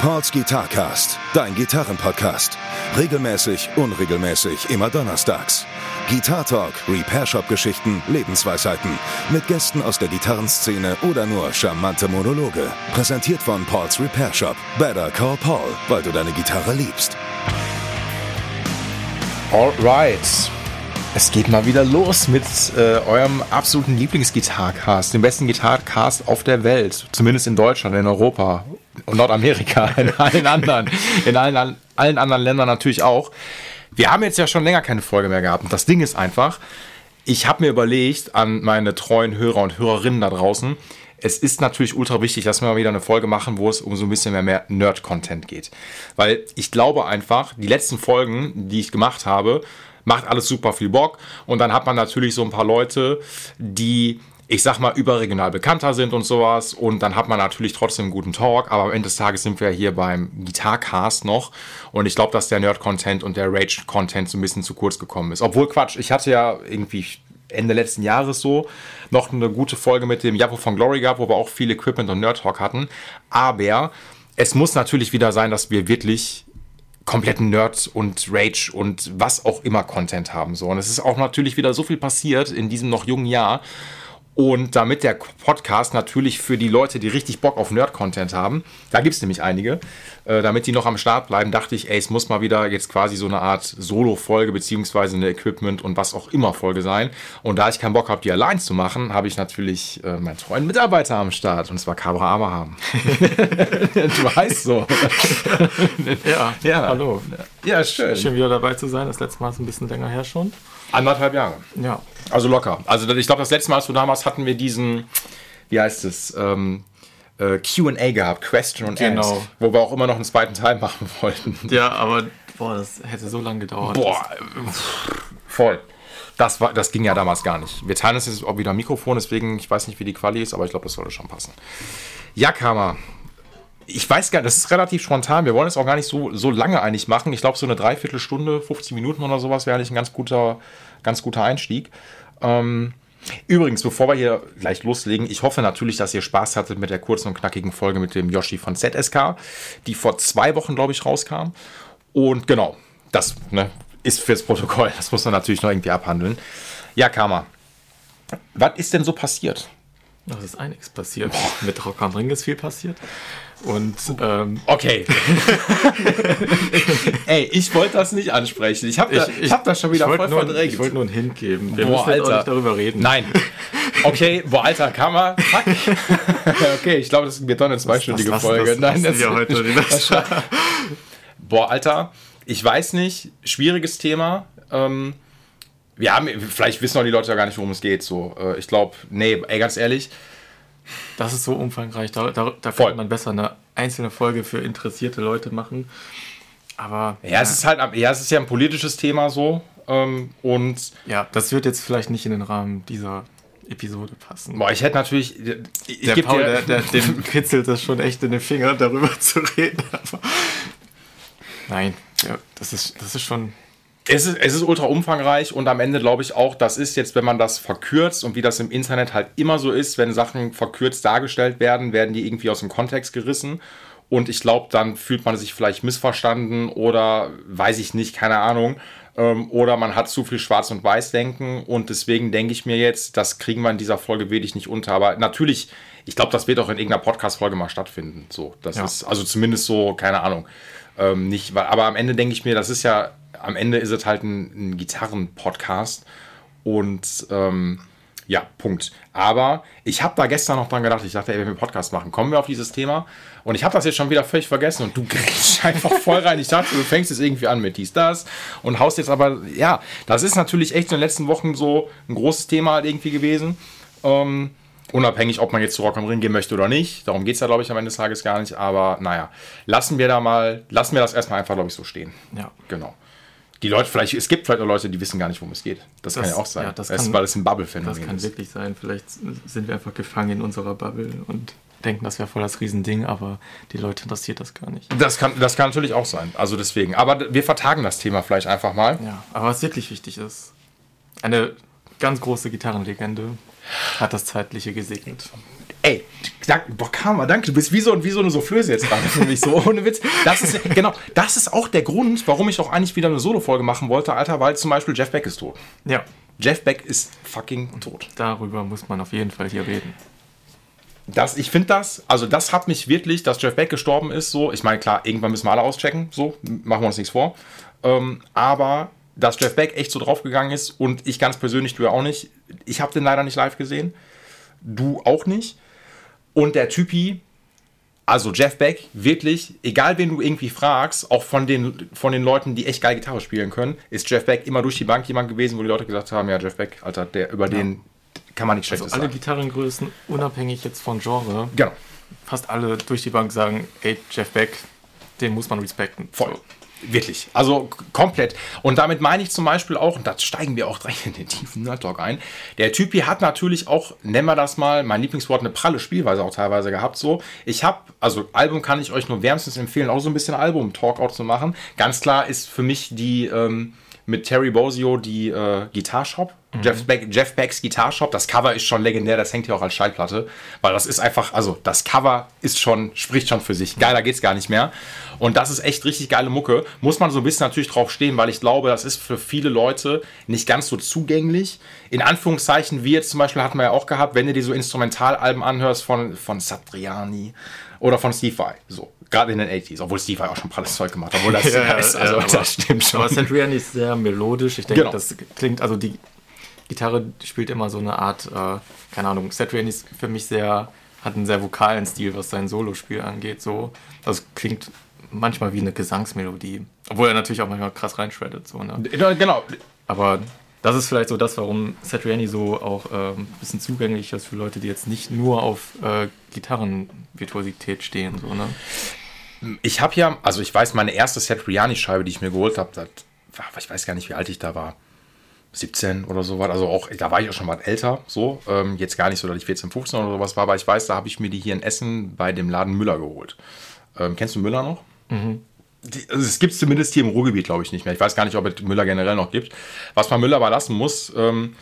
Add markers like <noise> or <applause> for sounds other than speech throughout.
Pauls Guitarcast, dein Gitarrenpodcast. Regelmäßig, unregelmäßig, immer donnerstags. Guitar Talk, Repair Shop Geschichten, Lebensweisheiten. Mit Gästen aus der Gitarrenszene oder nur charmante Monologe. Präsentiert von Pauls Repair Shop. Better call Paul, weil du deine Gitarre liebst. Alright. Es geht mal wieder los mit äh, eurem absoluten Lieblingsgitarcast, dem besten Gitarcast auf der Welt, zumindest in Deutschland, in Europa und Nordamerika, <laughs> in allen anderen, in allen, allen anderen Ländern natürlich auch. Wir haben jetzt ja schon länger keine Folge mehr gehabt und das Ding ist einfach, ich habe mir überlegt an meine treuen Hörer und Hörerinnen da draußen, es ist natürlich ultra wichtig, dass wir mal wieder eine Folge machen, wo es um so ein bisschen mehr, mehr Nerd-Content geht. Weil ich glaube einfach, die letzten Folgen, die ich gemacht habe, macht alles super viel Bock. Und dann hat man natürlich so ein paar Leute, die ich sag mal, überregional bekannter sind und sowas. Und dann hat man natürlich trotzdem einen guten Talk. Aber am Ende des Tages sind wir hier beim Gitarcast noch. Und ich glaube, dass der Nerd-Content und der Rage-Content so ein bisschen zu kurz gekommen ist. Obwohl, Quatsch, ich hatte ja irgendwie Ende letzten Jahres so noch eine gute Folge mit dem Japo von Glory gehabt, wo wir auch viel Equipment und Nerd Talk hatten. Aber es muss natürlich wieder sein, dass wir wirklich kompletten Nerd und Rage und was auch immer Content haben. So. Und es ist auch natürlich wieder so viel passiert in diesem noch jungen Jahr. Und damit der Podcast natürlich für die Leute, die richtig Bock auf Nerd-Content haben, da gibt es nämlich einige, äh, damit die noch am Start bleiben, dachte ich, ey, es muss mal wieder jetzt quasi so eine Art Solo-Folge beziehungsweise eine Equipment und was auch immer Folge sein. Und da ich keinen Bock habe, die allein zu machen, habe ich natürlich äh, meinen treuen Mitarbeiter am Start und zwar Cabra Abraham. <laughs> du weißt so. <laughs> ja, ja, hallo. Ja, schön. Schön wieder dabei zu sein. Das letzte Mal ist ein bisschen länger her schon. Anderthalb Jahre. Ja. Also locker. Also ich glaube, das letzte Mal, als du damals hatten wir diesen, wie heißt es, ähm, äh, QA gehabt, Question und Genau. Answer, wo wir auch immer noch einen zweiten Teil machen <laughs> wollten. Ja, aber boah, das hätte so lange gedauert. Boah, voll. Das, war, das ging ja damals gar nicht. Wir teilen uns jetzt auch wieder ein Mikrofon, deswegen, ich weiß nicht, wie die Quali ist, aber ich glaube, das sollte schon passen. Ja, Kammer. Ich weiß gar nicht, das ist relativ spontan. Wir wollen es auch gar nicht so, so lange eigentlich machen. Ich glaube, so eine Dreiviertelstunde, 50 Minuten oder sowas wäre eigentlich ein ganz guter, ganz guter Einstieg. Ähm, übrigens, bevor wir hier gleich loslegen, ich hoffe natürlich, dass ihr Spaß hattet mit der kurzen und knackigen Folge mit dem Yoshi von ZSK, die vor zwei Wochen, glaube ich, rauskam. Und genau, das ne, ist fürs Protokoll. Das muss man natürlich noch irgendwie abhandeln. Ja, Karma. Was ist denn so passiert? Das ist einiges passiert. Mit Rock am Ring ist viel passiert. Und ähm, Okay. <laughs> Ey, ich wollte das nicht ansprechen. Ich habe da, ich, hab das schon wieder ich voll wollte nur, verdrängt. ich wollte nur einen Hint geben. Wir Boah, müssen jetzt auch Alter. nicht darüber reden. Nein. Okay, boah, Alter, Kammer. Fuck. <laughs> okay, ich glaube, das wird doch eine zweistündige das- Folge. das Nein, lassen wir heute nicht. <laughs> Boah, Alter, ich weiß nicht, schwieriges Thema. Ähm, wir haben, vielleicht wissen auch die Leute ja gar nicht, worum es geht. So, äh, ich glaube, nee, ey, ganz ehrlich, Das ist so umfangreich. Da, da, da Voll. kann man besser eine einzelne Folge für interessierte Leute machen. Aber ja, es ist halt, ja, es ist ja ein politisches Thema so. Ähm, und ja, das wird jetzt vielleicht nicht in den Rahmen dieser Episode passen. boah, ich hätte natürlich, ich der Paul, der, der, dem kitzelt das schon echt in den Finger, darüber <laughs> zu reden. Aber Nein, ja, das, ist, das ist schon. Es ist, es ist ultra umfangreich und am Ende glaube ich auch, das ist jetzt, wenn man das verkürzt und wie das im Internet halt immer so ist, wenn Sachen verkürzt dargestellt werden, werden die irgendwie aus dem Kontext gerissen. Und ich glaube, dann fühlt man sich vielleicht missverstanden oder weiß ich nicht, keine Ahnung. Ähm, oder man hat zu viel Schwarz- und Weiß-Denken und deswegen denke ich mir jetzt, das kriegen wir in dieser Folge wirklich nicht unter. Aber natürlich, ich glaube, das wird auch in irgendeiner Podcast-Folge mal stattfinden. So, das Ja. ist also zumindest so, keine Ahnung. Ähm, nicht, weil, aber am Ende denke ich mir, das ist ja, am Ende ist es halt ein, ein Gitarren-Podcast und ähm, ja, Punkt. Aber ich habe da gestern noch dran gedacht, ich dachte, ey, wenn wir einen Podcast machen, kommen wir auf dieses Thema und ich habe das jetzt schon wieder völlig vergessen und du <laughs> grätschst einfach voll rein. Ich dachte, du fängst jetzt irgendwie an mit dies, das und haust jetzt aber, ja, das ist natürlich echt in den letzten Wochen so ein großes Thema halt irgendwie gewesen. Ähm, Unabhängig, ob man jetzt zu Rock am Ring gehen möchte oder nicht. Darum geht es ja, glaube ich, am Ende des Tages gar nicht. Aber naja, lassen wir da mal, lassen wir das erstmal einfach, glaube ich, so stehen. Ja. Genau. Die Leute, vielleicht, es gibt vielleicht auch Leute, die wissen gar nicht, worum es geht. Das, kann Das- ja auch sein. ja, das Es- kann- weil es ein Das Bubble-Phänomen kann ist. wirklich sein. Vielleicht sind wir einfach gefangen in unserer Bubble und denken, das wäre voll das Riesending, aber die Leute interessiert das gar nicht. Das kann, das kann natürlich auch sein. Also deswegen. Aber wir vertagen das Thema vielleicht einfach mal. Ja, aber was wirklich wichtig ist, eine ganz große Gitarrenlegende hat das Zeitliche gesegnet. Ey, danke, boah, Karma, danke. Du bist wie so, wie so eine Soufflöse jetzt gerade für mich. So, ohne Witz. Das ist, genau, das ist auch der Grund, warum ich auch eigentlich wieder eine Solo-Folge machen wollte, Alter, weil zum Beispiel Jeff Beck ist tot. Ja, Jeff Beck ist fucking tot. darüber muss man auf jeden Fall hier reden. Das, ich finde das, also das hat mich wirklich, dass Jeff Beck gestorben ist, so, ich meine, klar, irgendwann müssen wir alle auschecken, so, machen wir uns nichts vor. Ähm, aber dass Jeff Beck echt so draufgegangen ist und ich ganz persönlich, du ja auch nicht, ich habe den leider nicht live gesehen, du auch nicht. Und der Typi, also Jeff Beck, wirklich, egal wen du irgendwie fragst, auch von den, von den Leuten, die echt geil Gitarre spielen können, ist Jeff Beck immer durch die Bank jemand gewesen, wo die Leute gesagt haben, ja, Jeff Beck, Alter, der, über den kann man nichts Also Schlechtes alle sagen. Gitarrengrößen, unabhängig jetzt von Genre, Genau, fast alle durch die Bank sagen, ey, Jeff Beck, den muss man respekten. voll. So. Wirklich. Also komplett. Und damit meine ich zum Beispiel auch, und da steigen wir auch direkt in den tiefen Nerd Talk ein, der Typi hat natürlich auch, nennen wir das mal, mein Lieblingswort, eine pralle Spielweise auch teilweise gehabt. So, ich habe, also Album kann ich euch nur wärmstens empfehlen, auch so ein bisschen Album-Talkout zu machen. Ganz klar ist für mich die ähm, mit Terry Bozio die äh, Guitar Shop. Jeff, Beck, Jeff Becks Guitar Shop. Das Cover ist schon legendär, das hängt hier auch als Schallplatte. Weil das ist einfach, also das Cover ist schon, spricht schon für sich. Geiler geht's gar nicht mehr. Und das ist echt richtig geile Mucke. Muss man so ein bisschen natürlich drauf stehen, weil ich glaube, das ist für viele Leute nicht ganz so zugänglich. In Anführungszeichen, wie jetzt zum Beispiel hatten wir ja auch gehabt, wenn du dir so Instrumentalalben anhörst von, von Satriani oder von Steve Vai. So, gerade in den 80s. Obwohl Steve Vai auch schon pralles Zeug gemacht hat. Obwohl das, <laughs> Ja, ist, ja, also, aber- das stimmt schon. Aber Satriani ist sehr melodisch. Ich denke, Genau. das klingt, also die Gitarre spielt immer so eine Art, äh, keine Ahnung, Satriani ist für mich sehr, hat einen sehr vokalen Stil, was sein Solospiel angeht. So. Das klingt manchmal wie eine Gesangsmelodie. Obwohl er natürlich auch manchmal krass reinshreddet. So, ne? Genau, Aber das ist vielleicht so das, warum Satriani so auch ähm, ein bisschen zugänglich ist für Leute, die jetzt nicht nur auf äh, Gitarrenvirtuosität stehen. So, ne? Ich habe ja, also ich weiß, meine erste Satriani-Scheibe, die ich mir geholt habe, ich weiß gar nicht, wie alt ich da war. 17 oder so was. Also auch, da war ich auch schon mal älter, so. Ähm, jetzt gar nicht so, dass ich 14, 15 oder sowas war, aber ich weiß, da habe ich mir die hier in Essen bei dem Laden Müller geholt. Ähm, kennst du Müller noch? Die, also es gibt es zumindest hier im Ruhrgebiet, glaube ich, nicht mehr. Ich weiß gar nicht, ob es Müller generell noch gibt. Was man Müller aber lassen muss, ähm,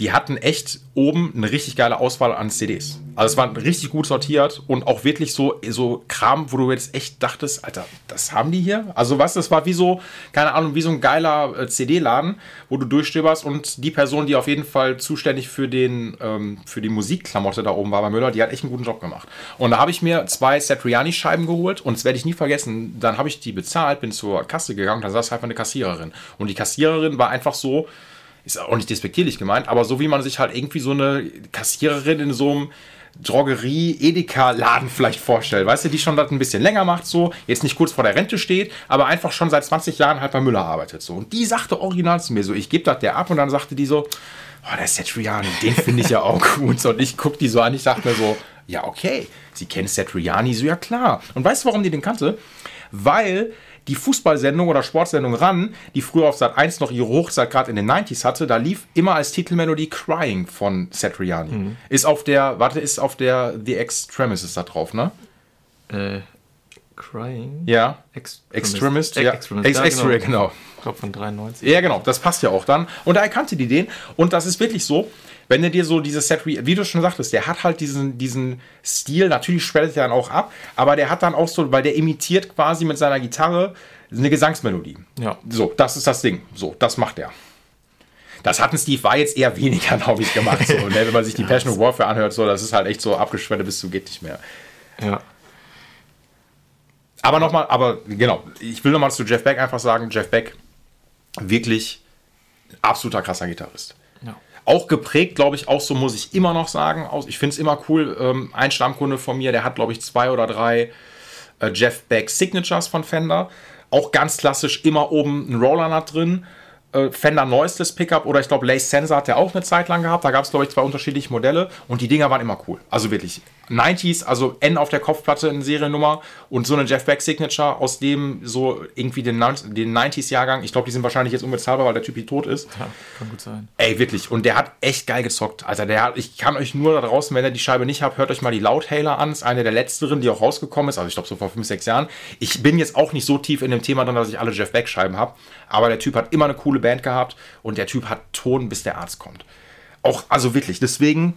die hatten echt oben eine richtig geile Auswahl an CDs. Also es war richtig gut sortiert und auch wirklich so, so Kram, wo du jetzt echt dachtest, Alter, das haben die hier? Also was, das war wie so, keine Ahnung, wie so ein geiler äh, CD-Laden, wo du durchstöberst und die Person, die auf jeden Fall zuständig für, den, ähm, für die Musikklamotte da oben war bei Müller, die hat echt einen guten Job gemacht. Und da habe ich mir zwei Satriani-Scheiben geholt und das werde ich nie vergessen. Dann habe ich die bezahlt, bin zur Kasse gegangen, da saß einfach eine Kassiererin. Und die Kassiererin war einfach so, ist auch nicht despektierlich gemeint, aber so wie man sich halt irgendwie so eine Kassiererin in so einem Drogerie-Edeka-Laden vielleicht vorstellt, weißt du, die schon das ein bisschen länger macht, so, jetzt nicht kurz vor der Rente steht, aber einfach schon seit 20 Jahren halt bei Müller arbeitet, so. Und die sagte original zu mir so, ich gebe das der ab und dann sagte die so, oh, der Satriani, den finde ich ja auch <laughs> gut. Und ich guck die so an, ich dachte mir so, ja, okay, sie kennt Satriani, so, ja klar. Und weißt du, warum die den kannte? Weil die Fußballsendung oder Sportsendung ran, die früher auf Sat 1 noch ihre Hochzeit gerade in den 90s hatte, da lief immer als Titelmelodie Crying von Satriani. Ist auf der, warte, ist auf der The Extremis ist da drauf, ne? Äh, Crying? Ja. Extremist. Extremist, Ex- ja. Extremist, Ex ja, genau. genau. Ich glaube von 93. Ja, genau, das passt ja auch dann. Und da erkannte die den. Und das ist wirklich so, wenn er dir so dieses Set, wie du schon sagtest, der hat halt diesen, diesen Stil, natürlich schwellt er dann auch ab, aber der hat dann auch so, weil der imitiert quasi mit seiner Gitarre eine Gesangsmelodie. Ja. So, das ist das Ding. So, das macht er. Das hatten Steve war jetzt eher weniger, <laughs> glaube ich, gemacht. So, ne? Wenn man sich die Passion of Warfare anhört, so, das ist halt echt so abgeschwellt bis zu geht nicht mehr. Ja. Aber nochmal, aber genau, ich will nochmal zu Jeff Beck einfach sagen, Jeff Beck, wirklich absoluter krasser Gitarrist. ja. Auch geprägt, glaube ich, auch so muss ich immer noch sagen. Ich finde es immer cool. Ähm, ein Stammkunde von mir, der hat, glaube ich, zwei oder drei äh, Jeff Beck Signatures von Fender. Auch ganz klassisch immer oben ein Roller Nut drin. Äh, Fender Noiseless Pickup oder ich glaube Lace Sensor hat der auch eine Zeit lang gehabt. Da gab es, glaube ich, zwei unterschiedliche Modelle und die Dinger waren immer cool. Also wirklich. 90s, also N auf der Kopfplatte in Seriennummer und so eine Jeff Beck Signature aus dem so irgendwie den, 90 den 90s-Jahrgang. Ich glaube, die sind wahrscheinlich jetzt unbezahlbar, weil der Typ hier tot ist. ja, kann gut sein. Ey, wirklich. Und der hat echt geil gezockt. Also der hat, ich kann euch nur da draußen, wenn ihr die Scheibe nicht habt, hört euch mal die Loudhailer an. Ist eine der letzteren, die auch rausgekommen ist. Also ich glaube so vor 5, 6 Jahren. Ich bin jetzt auch nicht so tief in dem Thema drin, dass ich alle Jeff Beck Scheiben habe. Aber der Typ hat immer eine coole Band gehabt und der Typ hat Ton, bis der Arzt kommt. Auch, also wirklich. Deswegen,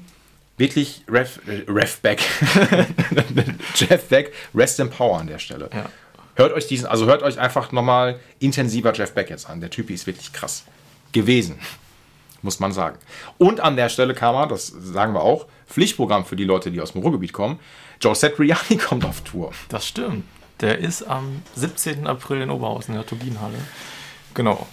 wirklich Ref, äh, Ref Beck, <laughs> Jeff Beck, Rest in Power an der Stelle. Ja. Hört euch diesen, also hört euch einfach nochmal intensiver Jeff Beck jetzt an. Der Typ ist wirklich krass gewesen, muss man sagen. Und an der Stelle kam er, das sagen wir auch, Pflichtprogramm für die Leute, die aus dem Ruhrgebiet kommen. Joe Satriani <laughs> kommt auf Tour. Das stimmt. Der ist am 17. April in Oberhausen in der Turbinenhalle. Genau.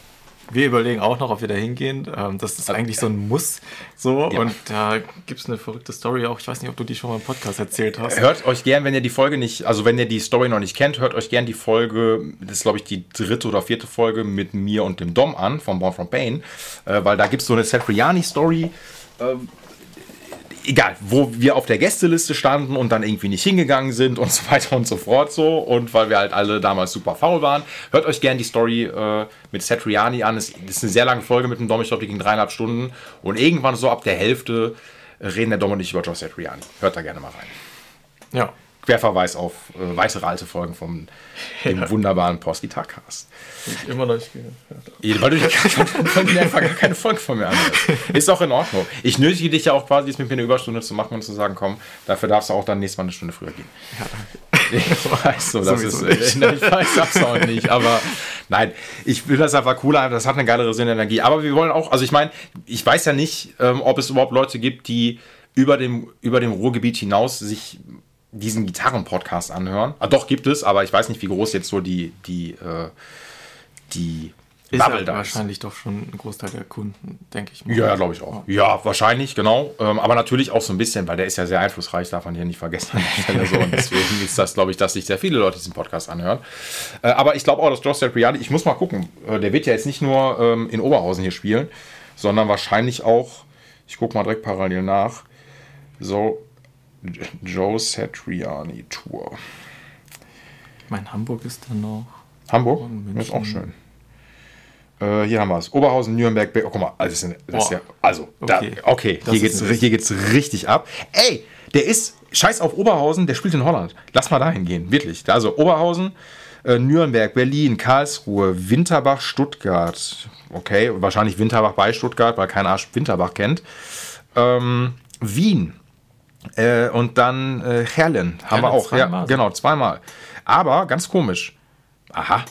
Wir überlegen auch noch, ob wir da hingehen. Ähm, das ist eigentlich so ein Muss. So. Ja. Und da gibt es eine verrückte Story auch. Ich weiß nicht, ob du die schon mal im Podcast erzählt hast. Hört euch gern, wenn ihr die Folge nicht, also wenn ihr die Story noch nicht kennt, hört euch gern die Folge, das ist glaube ich die dritte oder vierte Folge mit mir und dem Dom an, von Born from Pain, äh, weil da gibt es so eine Satriani-Story, ähm, egal, wo wir auf der Gästeliste standen und dann irgendwie nicht hingegangen sind und <laughs> so weiter und so fort so und weil wir halt alle damals super faul waren. Hört euch gern die Story äh, mit Satriani an. Es ist eine sehr lange Folge mit dem Dom, ich glaube, die ging dreieinhalb Stunden und irgendwann so ab der Hälfte reden der Dom und ich über Joe Satriani. Hört da gerne mal rein. Ja. Querverweis auf äh, weitere alte Folgen vom <laughs> dem wunderbaren Post Guitar Cast. Ich immer noch nicht gehört. Ja, Weil du <laughs> du einfach gar keine Folge von mir anhörst. Ist auch in Ordnung. Ich nötige dich ja auch quasi, jetzt mit mir eine Überstunde zu machen und zu sagen, komm, dafür darfst du auch dann nächstes Mal eine Stunde früher gehen. <laughs> Ich weiß so, das Sowieso ist. nicht. Ich weiß das auch nicht, aber nein, ich will das einfach cooler, das hat eine geilere Sinnenergie. Aber wir wollen auch, also ich meine, ich weiß ja nicht, ähm, ob es überhaupt Leute gibt, die über dem, über dem Ruhrgebiet hinaus sich diesen Gitarren-Podcast anhören. Ah, doch, gibt es, aber ich weiß nicht, wie groß jetzt so die, die, äh, die Ist Bubble da ist. wahrscheinlich doch schon ein Großteil der Kunden, denke ich mal. Ja, glaube ich auch. Ja, wahrscheinlich, genau. Ähm, aber natürlich auch so ein bisschen, weil der ist ja sehr einflussreich, darf man hier nicht vergessen <laughs> so. Und deswegen ist das, glaube ich, dass sich sehr viele Leute diesen Podcast anhören. Äh, aber ich glaube auch, dass Josh Satriani, ich muss mal gucken, äh, der wird ja jetzt nicht nur ähm, in Oberhausen hier spielen, sondern wahrscheinlich auch, ich gucke mal direkt parallel nach, so Joe Satriani Tour. Ich meine, Hamburg ist dann noch. Hamburg, das ist auch schön. Äh, hier haben wir es. Oberhausen, Nürnberg, Be oh, guck mal, also, das ist, das ist ja, also da, Okay. hier geht's, hier geht's richtig ab. Ey, der ist, scheiß auf Oberhausen, der spielt in Holland. Lass mal dahin gehen, wirklich. Also Oberhausen, äh, Nürnberg, Berlin, Karlsruhe, Winterbach, Stuttgart. Okay, wahrscheinlich Winterbach bei Stuttgart, weil kein Arsch Winterbach kennt. Ähm, Wien. Äh, und dann äh, Herlen haben wir Herlen auch. Ja, zweimal. genau, zweimal. Aber ganz komisch. Aha.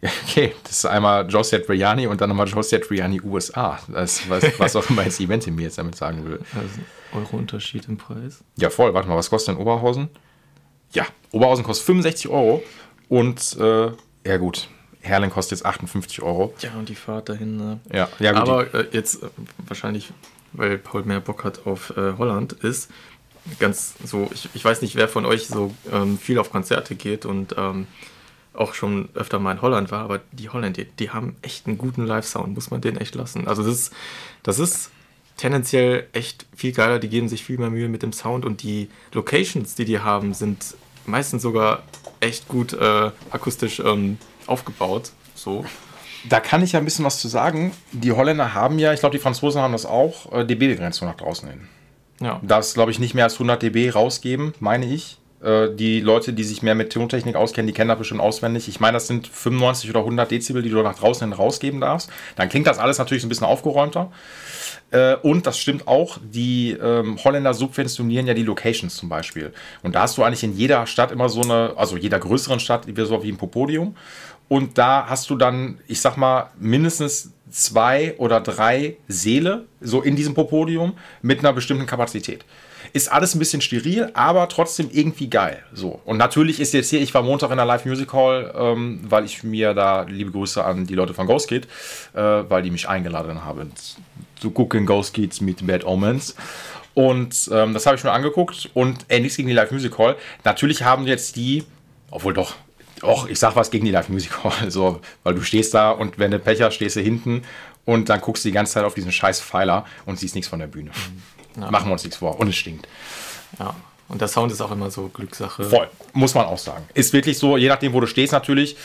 Ja, <laughs> Okay, das ist einmal Joe Satriani und dann nochmal Joe Satriani USA. Das, was, <laughs> was auch immer das Event mir jetzt damit sagen will. Also Euro Unterschied im Preis. Ja, voll. Warte mal, was kostet denn Oberhausen? Ja, Oberhausen kostet 65 Euro und, äh, ja gut, Herlen kostet jetzt 58 Euro. Ja, und die Fahrt dahin. Ne? Ja, ja gut. Aber äh, jetzt äh, wahrscheinlich, weil Paul mehr Bock hat auf äh, Holland, ist ganz so, ich, ich weiß nicht, wer von euch so ähm, viel auf Konzerte geht und ähm, auch schon öfter mal in Holland war, aber die Holländer, die, haben echt einen guten Live-Sound, muss man denen echt lassen. Also das ist, das ist tendenziell echt viel geiler, die geben sich viel mehr Mühe mit dem Sound und die Locations, die die haben, sind meistens sogar echt gut äh, akustisch ähm, aufgebaut. So. Da kann ich ja ein bisschen was zu sagen. Die Holländer haben ja, ich glaube, die Franzosen haben das auch, äh, dB-Begrenzung nach draußen hin. Ja. darfst, glaube ich, nicht mehr als 100 dB rausgeben, meine ich. Äh, Die Leute, die sich mehr mit Tontechnik auskennen, die kennen das bestimmt auswendig. Ich meine, das sind 95 oder 100 Dezibel, die du nach draußen hin rausgeben darfst. Dann klingt das alles natürlich so ein bisschen aufgeräumter. Äh, Und das stimmt auch, die ähm, Holländer subventionieren ja die Locations zum Beispiel. Und da hast du eigentlich in jeder Stadt immer so eine, also jeder größeren Stadt, so wie ein Popodium. Und da hast du dann, ich sag mal, mindestens zwei oder drei Säle so in diesem Popodium mit einer bestimmten Kapazität. Ist alles ein bisschen steril, aber trotzdem irgendwie geil. So. Und natürlich ist jetzt hier, ich war Montag in der Live Music Hall, ähm, weil ich mir da, liebe Grüße an die Leute von Ghost Kid, äh, weil die mich eingeladen haben zu gucken Ghost Kids mit Bad Omens. Und ähm, das habe ich mir angeguckt und äh, nichts gegen die Live Music Hall. Natürlich haben jetzt die, obwohl doch, Och, ich sag was gegen die Live Music Hall, <laughs> so, weil du stehst da und wenn du Pech hast, stehst du hinten und dann guckst du die ganze Zeit auf diesen scheiß Pfeiler und siehst nichts von der Bühne. Ja. Machen wir uns nichts vor. Und es stinkt. Ja. Und der Sound ist auch immer so Glückssache. Voll, muss man auch sagen. Ist wirklich so, je nachdem, wo du stehst natürlich.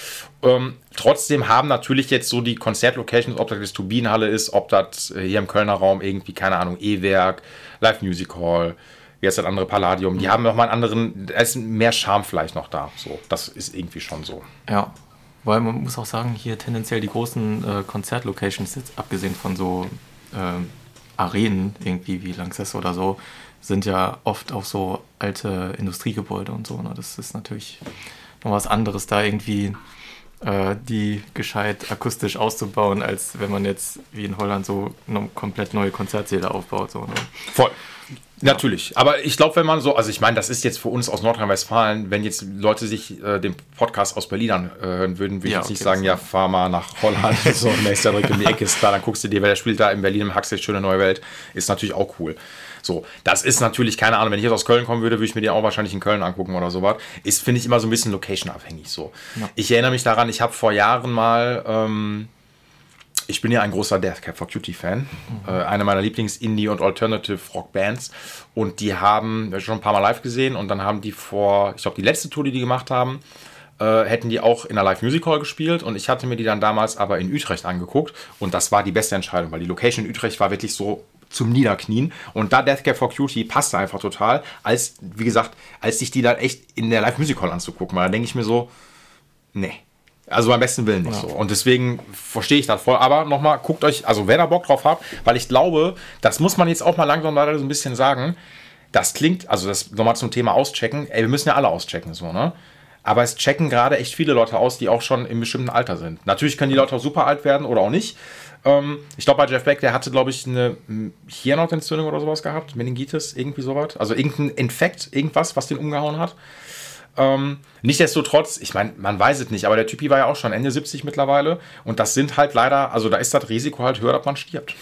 Ähm, trotzdem haben natürlich jetzt so die Konzertlocations, ob das jetzt Turbinenhalle ist, ob das äh, hier im Kölner Raum irgendwie, keine Ahnung, E-Werk, Live Music Hall, jetzt das andere Palladium, die haben nochmal einen anderen, da ist mehr Charme vielleicht noch da. So, das ist irgendwie schon so. Ja. Weil man muss auch sagen, hier tendenziell die großen äh, Konzertlocations, jetzt abgesehen von so ähm, Arenen, irgendwie wie Lanxess oder so, sind ja oft auch so alte Industriegebäude und so. Ne? Das ist natürlich noch was anderes, da irgendwie äh, die gescheit akustisch auszubauen, als wenn man jetzt wie in Holland so eine komplett neue Konzertsäle aufbaut. So, ne? Voll. Natürlich, aber ich glaube, wenn man so, also ich meine, das ist jetzt für uns aus Nordrhein-Westfalen, wenn jetzt Leute sich äh, den Podcast aus Berlin anhören würden, würde ich Ja, jetzt nicht okay, sagen, das- ja, fahr mal nach Holland, <laughs> so nächster direkt um die Ecke ist klar, dann guckst du dir, wer der spielt da in Berlin im Huxley, schöne neue Welt, ist natürlich auch cool. So, das ist natürlich, keine Ahnung, wenn ich jetzt aus Köln kommen würde, würde ich mir die auch wahrscheinlich in Köln angucken oder sowas. Ist, finde ich, immer so ein bisschen location-abhängig so. Ich erinnere mich daran, ich habe vor Jahren mal, ähm, ich bin ja ein großer Death Cab for Cutie Fan. Äh, eine meiner Lieblings-Indie- und Alternative-Rock-Bands. Und die haben schon ein paar Mal live gesehen. Und dann haben die vor, ich glaube, die letzte Tour, die die gemacht haben, äh, hätten die auch in der Live Music Hall gespielt. Und ich hatte mir die dann damals aber in Utrecht angeguckt. Und das war die beste Entscheidung, weil die Location in Utrecht war wirklich so zum Niederknien. Und da Death Cab for Cutie passte einfach total, als, wie gesagt, als sich die dann echt in der Live Music Hall anzugucken. Weil da denke ich mir so, nee. Also beim besten Willen nicht so. Und deswegen verstehe ich das voll. Aber nochmal, guckt euch, also wer da Bock drauf hat, weil ich glaube, das muss man jetzt auch mal langsam leider so ein bisschen sagen. Das klingt, also das nochmal zum Thema auschecken. Ey, wir müssen ja alle auschecken, so, ne? Aber es checken gerade echt viele Leute aus, die auch schon im bestimmten Alter sind. Natürlich können die Leute auch super alt werden oder auch nicht. Ähm, ich glaube, bei Jeff Beck, der hatte, glaube ich, eine Hirnhautentzündung oder sowas gehabt, Meningitis, irgendwie sowas. Also irgendein Infekt, irgendwas, was den umgehauen hat. Ähm, Nichtsdestotrotz, ich meine, man weiß es nicht, aber der Typi war ja auch schon Ende 70 mittlerweile. Und das sind halt leider, also da ist das Risiko halt höher, dass man stirbt.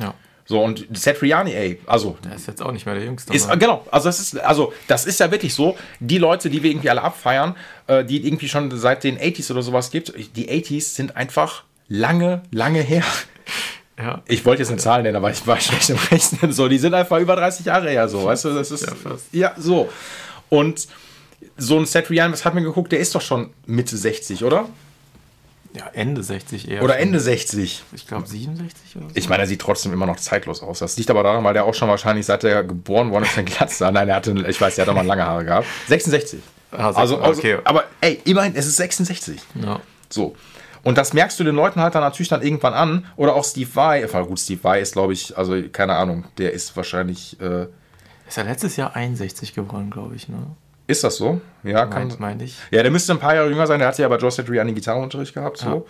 Ja. So, und Satriani, ey, also Der ist jetzt auch nicht mehr der Jüngste. ist, ne? genau, also das ist, also das ist ja wirklich so, die Leute, die wir irgendwie alle abfeiern, äh, die irgendwie schon seit den 80s oder sowas gibt, die 80s sind einfach lange, lange her. ja. Ich wollte jetzt eine Zahl nennen, aber ich war schlecht im Rechnen. So, die sind einfach über 30 Jahre her, so, weißt du, das ist, Ja, fast. ja, so. Und so ein Satriani, was hat mir geguckt, der ist doch schon Mitte 60, oder? ja, Ende 60 eher. Oder schon. Ende 60. Ich glaube 67 oder so. Ich meine, er sieht trotzdem immer noch zeitlos aus. Das liegt aber daran, weil der auch schon wahrscheinlich seit er geboren worden ist, eine Glatze. Nein, er hatte, ich weiß, der hat doch mal lange Haare gehabt. 66. Ah, also, also, okay. aber ey, immerhin, es ist 66. Ja. So. Und das merkst du den Leuten halt dann natürlich dann irgendwann an. Oder auch Steve Vai. Enfin, gut, Steve Vai ist, glaube ich, also keine Ahnung, der ist wahrscheinlich. Äh, Ist ja letztes Jahr 61 geworden, glaube ich, ne? Ist das so? Ja, kann. Meint, meinte ich. Ja, der müsste ein paar Jahre jünger sein. Der hat ja bei Joe Satriani Gitarrenunterricht gehabt. So.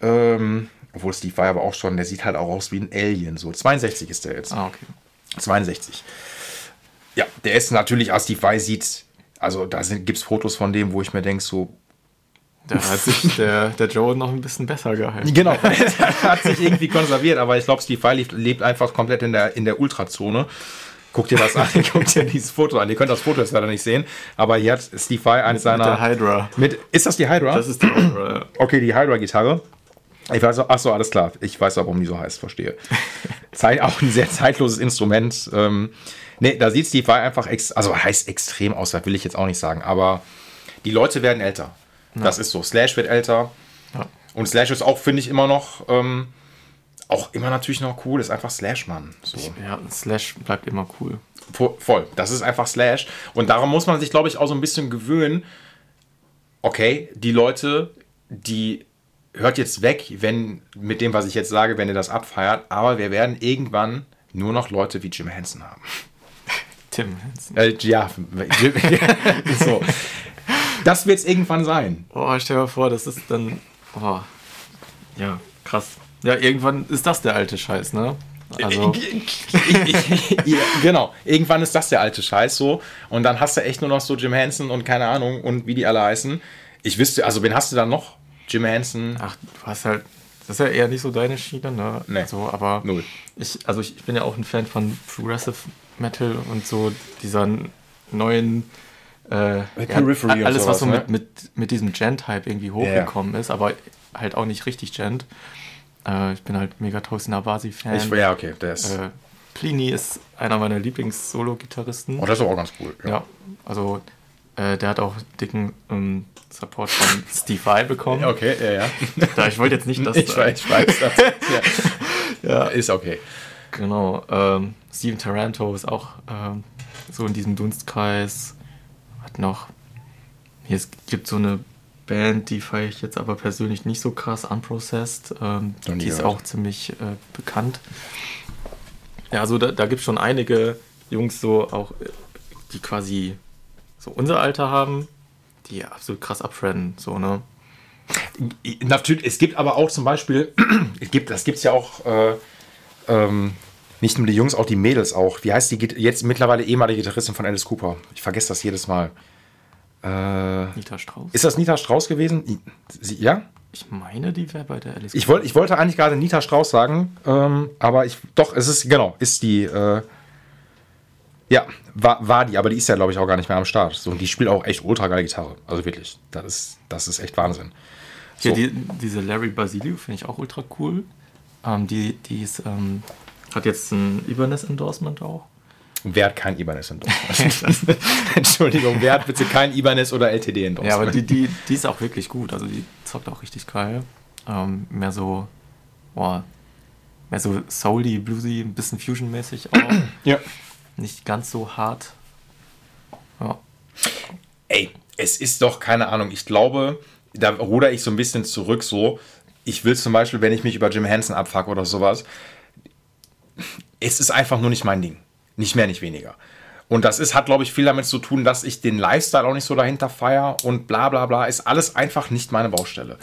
Ähm, obwohl Steve Vai aber auch schon, der sieht halt auch aus wie ein Alien. So 62 ist der jetzt. Ah, okay. 62. Ja, der ist natürlich, als Steve Vai sieht, also da gibt es Fotos von dem, wo ich mir denke, so, Da hat sich der, der Joe noch ein bisschen besser gehalten. Genau, <laughs> hat sich irgendwie konserviert, aber ich glaube, Steve Vai lebt, lebt einfach komplett in der, in der Ultrazone. Guck dir das an, <laughs> guck dir dieses Foto an. Ihr könnt das Foto jetzt leider nicht sehen, aber hier hat Steve Vai eines seiner. der Hydra. Mit, ist das die Hydra? Das ist die Hydra, ja. <clears throat> okay, die Hydra-Gitarre. Ich weiß auch, ach so, alles klar. Ich weiß auch, warum die so heißt, verstehe. <laughs> Zeit, auch ein sehr zeitloses Instrument. Ähm, nee, da sieht Steve Vai einfach, ex, also heißt extrem aus, das will ich jetzt auch nicht sagen, aber die Leute werden älter. Das ist so. Slash wird älter. Ja. Und Slash ist auch, finde ich, immer noch, ähm, auch immer natürlich noch cool, ist einfach Slash, Mann. So. Ja, Slash bleibt immer cool. Vo- Voll. Das ist einfach Slash. Und daran muss man sich, glaube ich, auch so ein bisschen gewöhnen. Okay, die Leute, die hört jetzt weg, wenn mit dem, was ich jetzt sage, wenn ihr das abfeiert, aber wir werden irgendwann nur noch Leute wie Jim Henson haben. <laughs> Tim Henson. Äh, ja, Jim, <laughs> so. Das wird es irgendwann sein. Oh, stell dir mal vor, das ist dann. Oh. Ja, krass. Ja, irgendwann ist das der alte Scheiß, ne? Also, <laughs> ja, genau. Irgendwann ist das der alte Scheiß so. Und dann hast du echt nur noch so Jim Henson und keine Ahnung und wie die alle heißen. Ich wüsste, also wen hast du dann noch? Jim Henson. ach, du hast halt. Das ist ja eher nicht so deine Schiene, ne? Nee. So, aber Null. ich, also ich bin ja auch ein Fan von Progressive Metal und so dieser neuen äh, Periphery und alles, was so sowas, mit, mit, mit diesem Gent-Hype irgendwie hochgekommen ist, aber halt auch nicht richtig Gent. Äh, ich bin halt mega Tosin Nabasi-Fan. Ich, ja, okay, der ist. Äh, Plini ist einer meiner Lieblings-Solo-Gitarristen. oh, das ist auch ganz cool. Ja, also äh, der hat auch dicken ähm, Support von Steve Vai bekommen. Okay, ja, ja. <laughs> Da, ich wollte jetzt nicht, dass Ich weiß, ich weiß. Das, ja. <laughs> Ja. Ist okay. Genau. Ähm, Steven Taranto ist auch ähm, so in diesem Dunstkreis. Hat noch. Hier es gibt so eine Band, die feiere ich jetzt aber persönlich nicht so krass, Unprocessed. Ähm, die ist gehört. auch ziemlich äh, bekannt. Ja, also da, da gibt es schon einige Jungs so auch, äh, die quasi so unser Alter haben, die absolut krass abfrennen, so, ne? Natürlich, es gibt aber auch zum Beispiel, <clears throat> es gibt, das gibt es ja auch, äh, ähm, nicht nur die Jungs, auch die Mädels auch. Wie heißt die jetzt mittlerweile ehemalige Gitarristin von Alice Cooper? Ich vergesse das jedes Mal. Äh, Nita Strauß. ist das Nita Strauß gewesen? Sie, ja? ich meine, die wäre bei der Alice. Ich, wollt, ich wollte eigentlich gerade Nita Strauß sagen, ähm, aber ich, doch, es ist, genau, ist die, äh, ja, war, war die, aber die ist ja, glaube ich, auch gar nicht mehr am Start. So, und die spielt auch echt ultra geile Gitarre. Also wirklich, das ist, das ist echt Wahnsinn. So. die, diese Larry Basilio finde ich auch ultra cool. Ähm, die die ist, ähm, hat jetzt ein Ibanez-Endorsement auch. Wer hat kein Ibanez Endorsement? <laughs> <laughs> Entschuldigung, wer hat bitte kein Ibanez oder LTD Endorsement? Ja, aber die, die, die ist auch wirklich gut. Also die zockt auch richtig geil. Ähm, mehr so, boah, mehr so soully, bluesy, ein bisschen fusion-mäßig auch. <clears throat> ja. Nicht ganz so hart. Ja. Ey, es ist doch keine Ahnung. Ich glaube, da ruder ich so ein bisschen zurück. So, ich will zum Beispiel, wenn ich mich über Jim Henson abfuck oder sowas, es ist einfach nur nicht mein Ding. Nicht mehr, nicht weniger. Und das ist, hat, glaube ich, viel damit zu tun, dass ich den Lifestyle auch nicht so dahinter feier und bla bla bla. Ist alles einfach nicht meine Baustelle.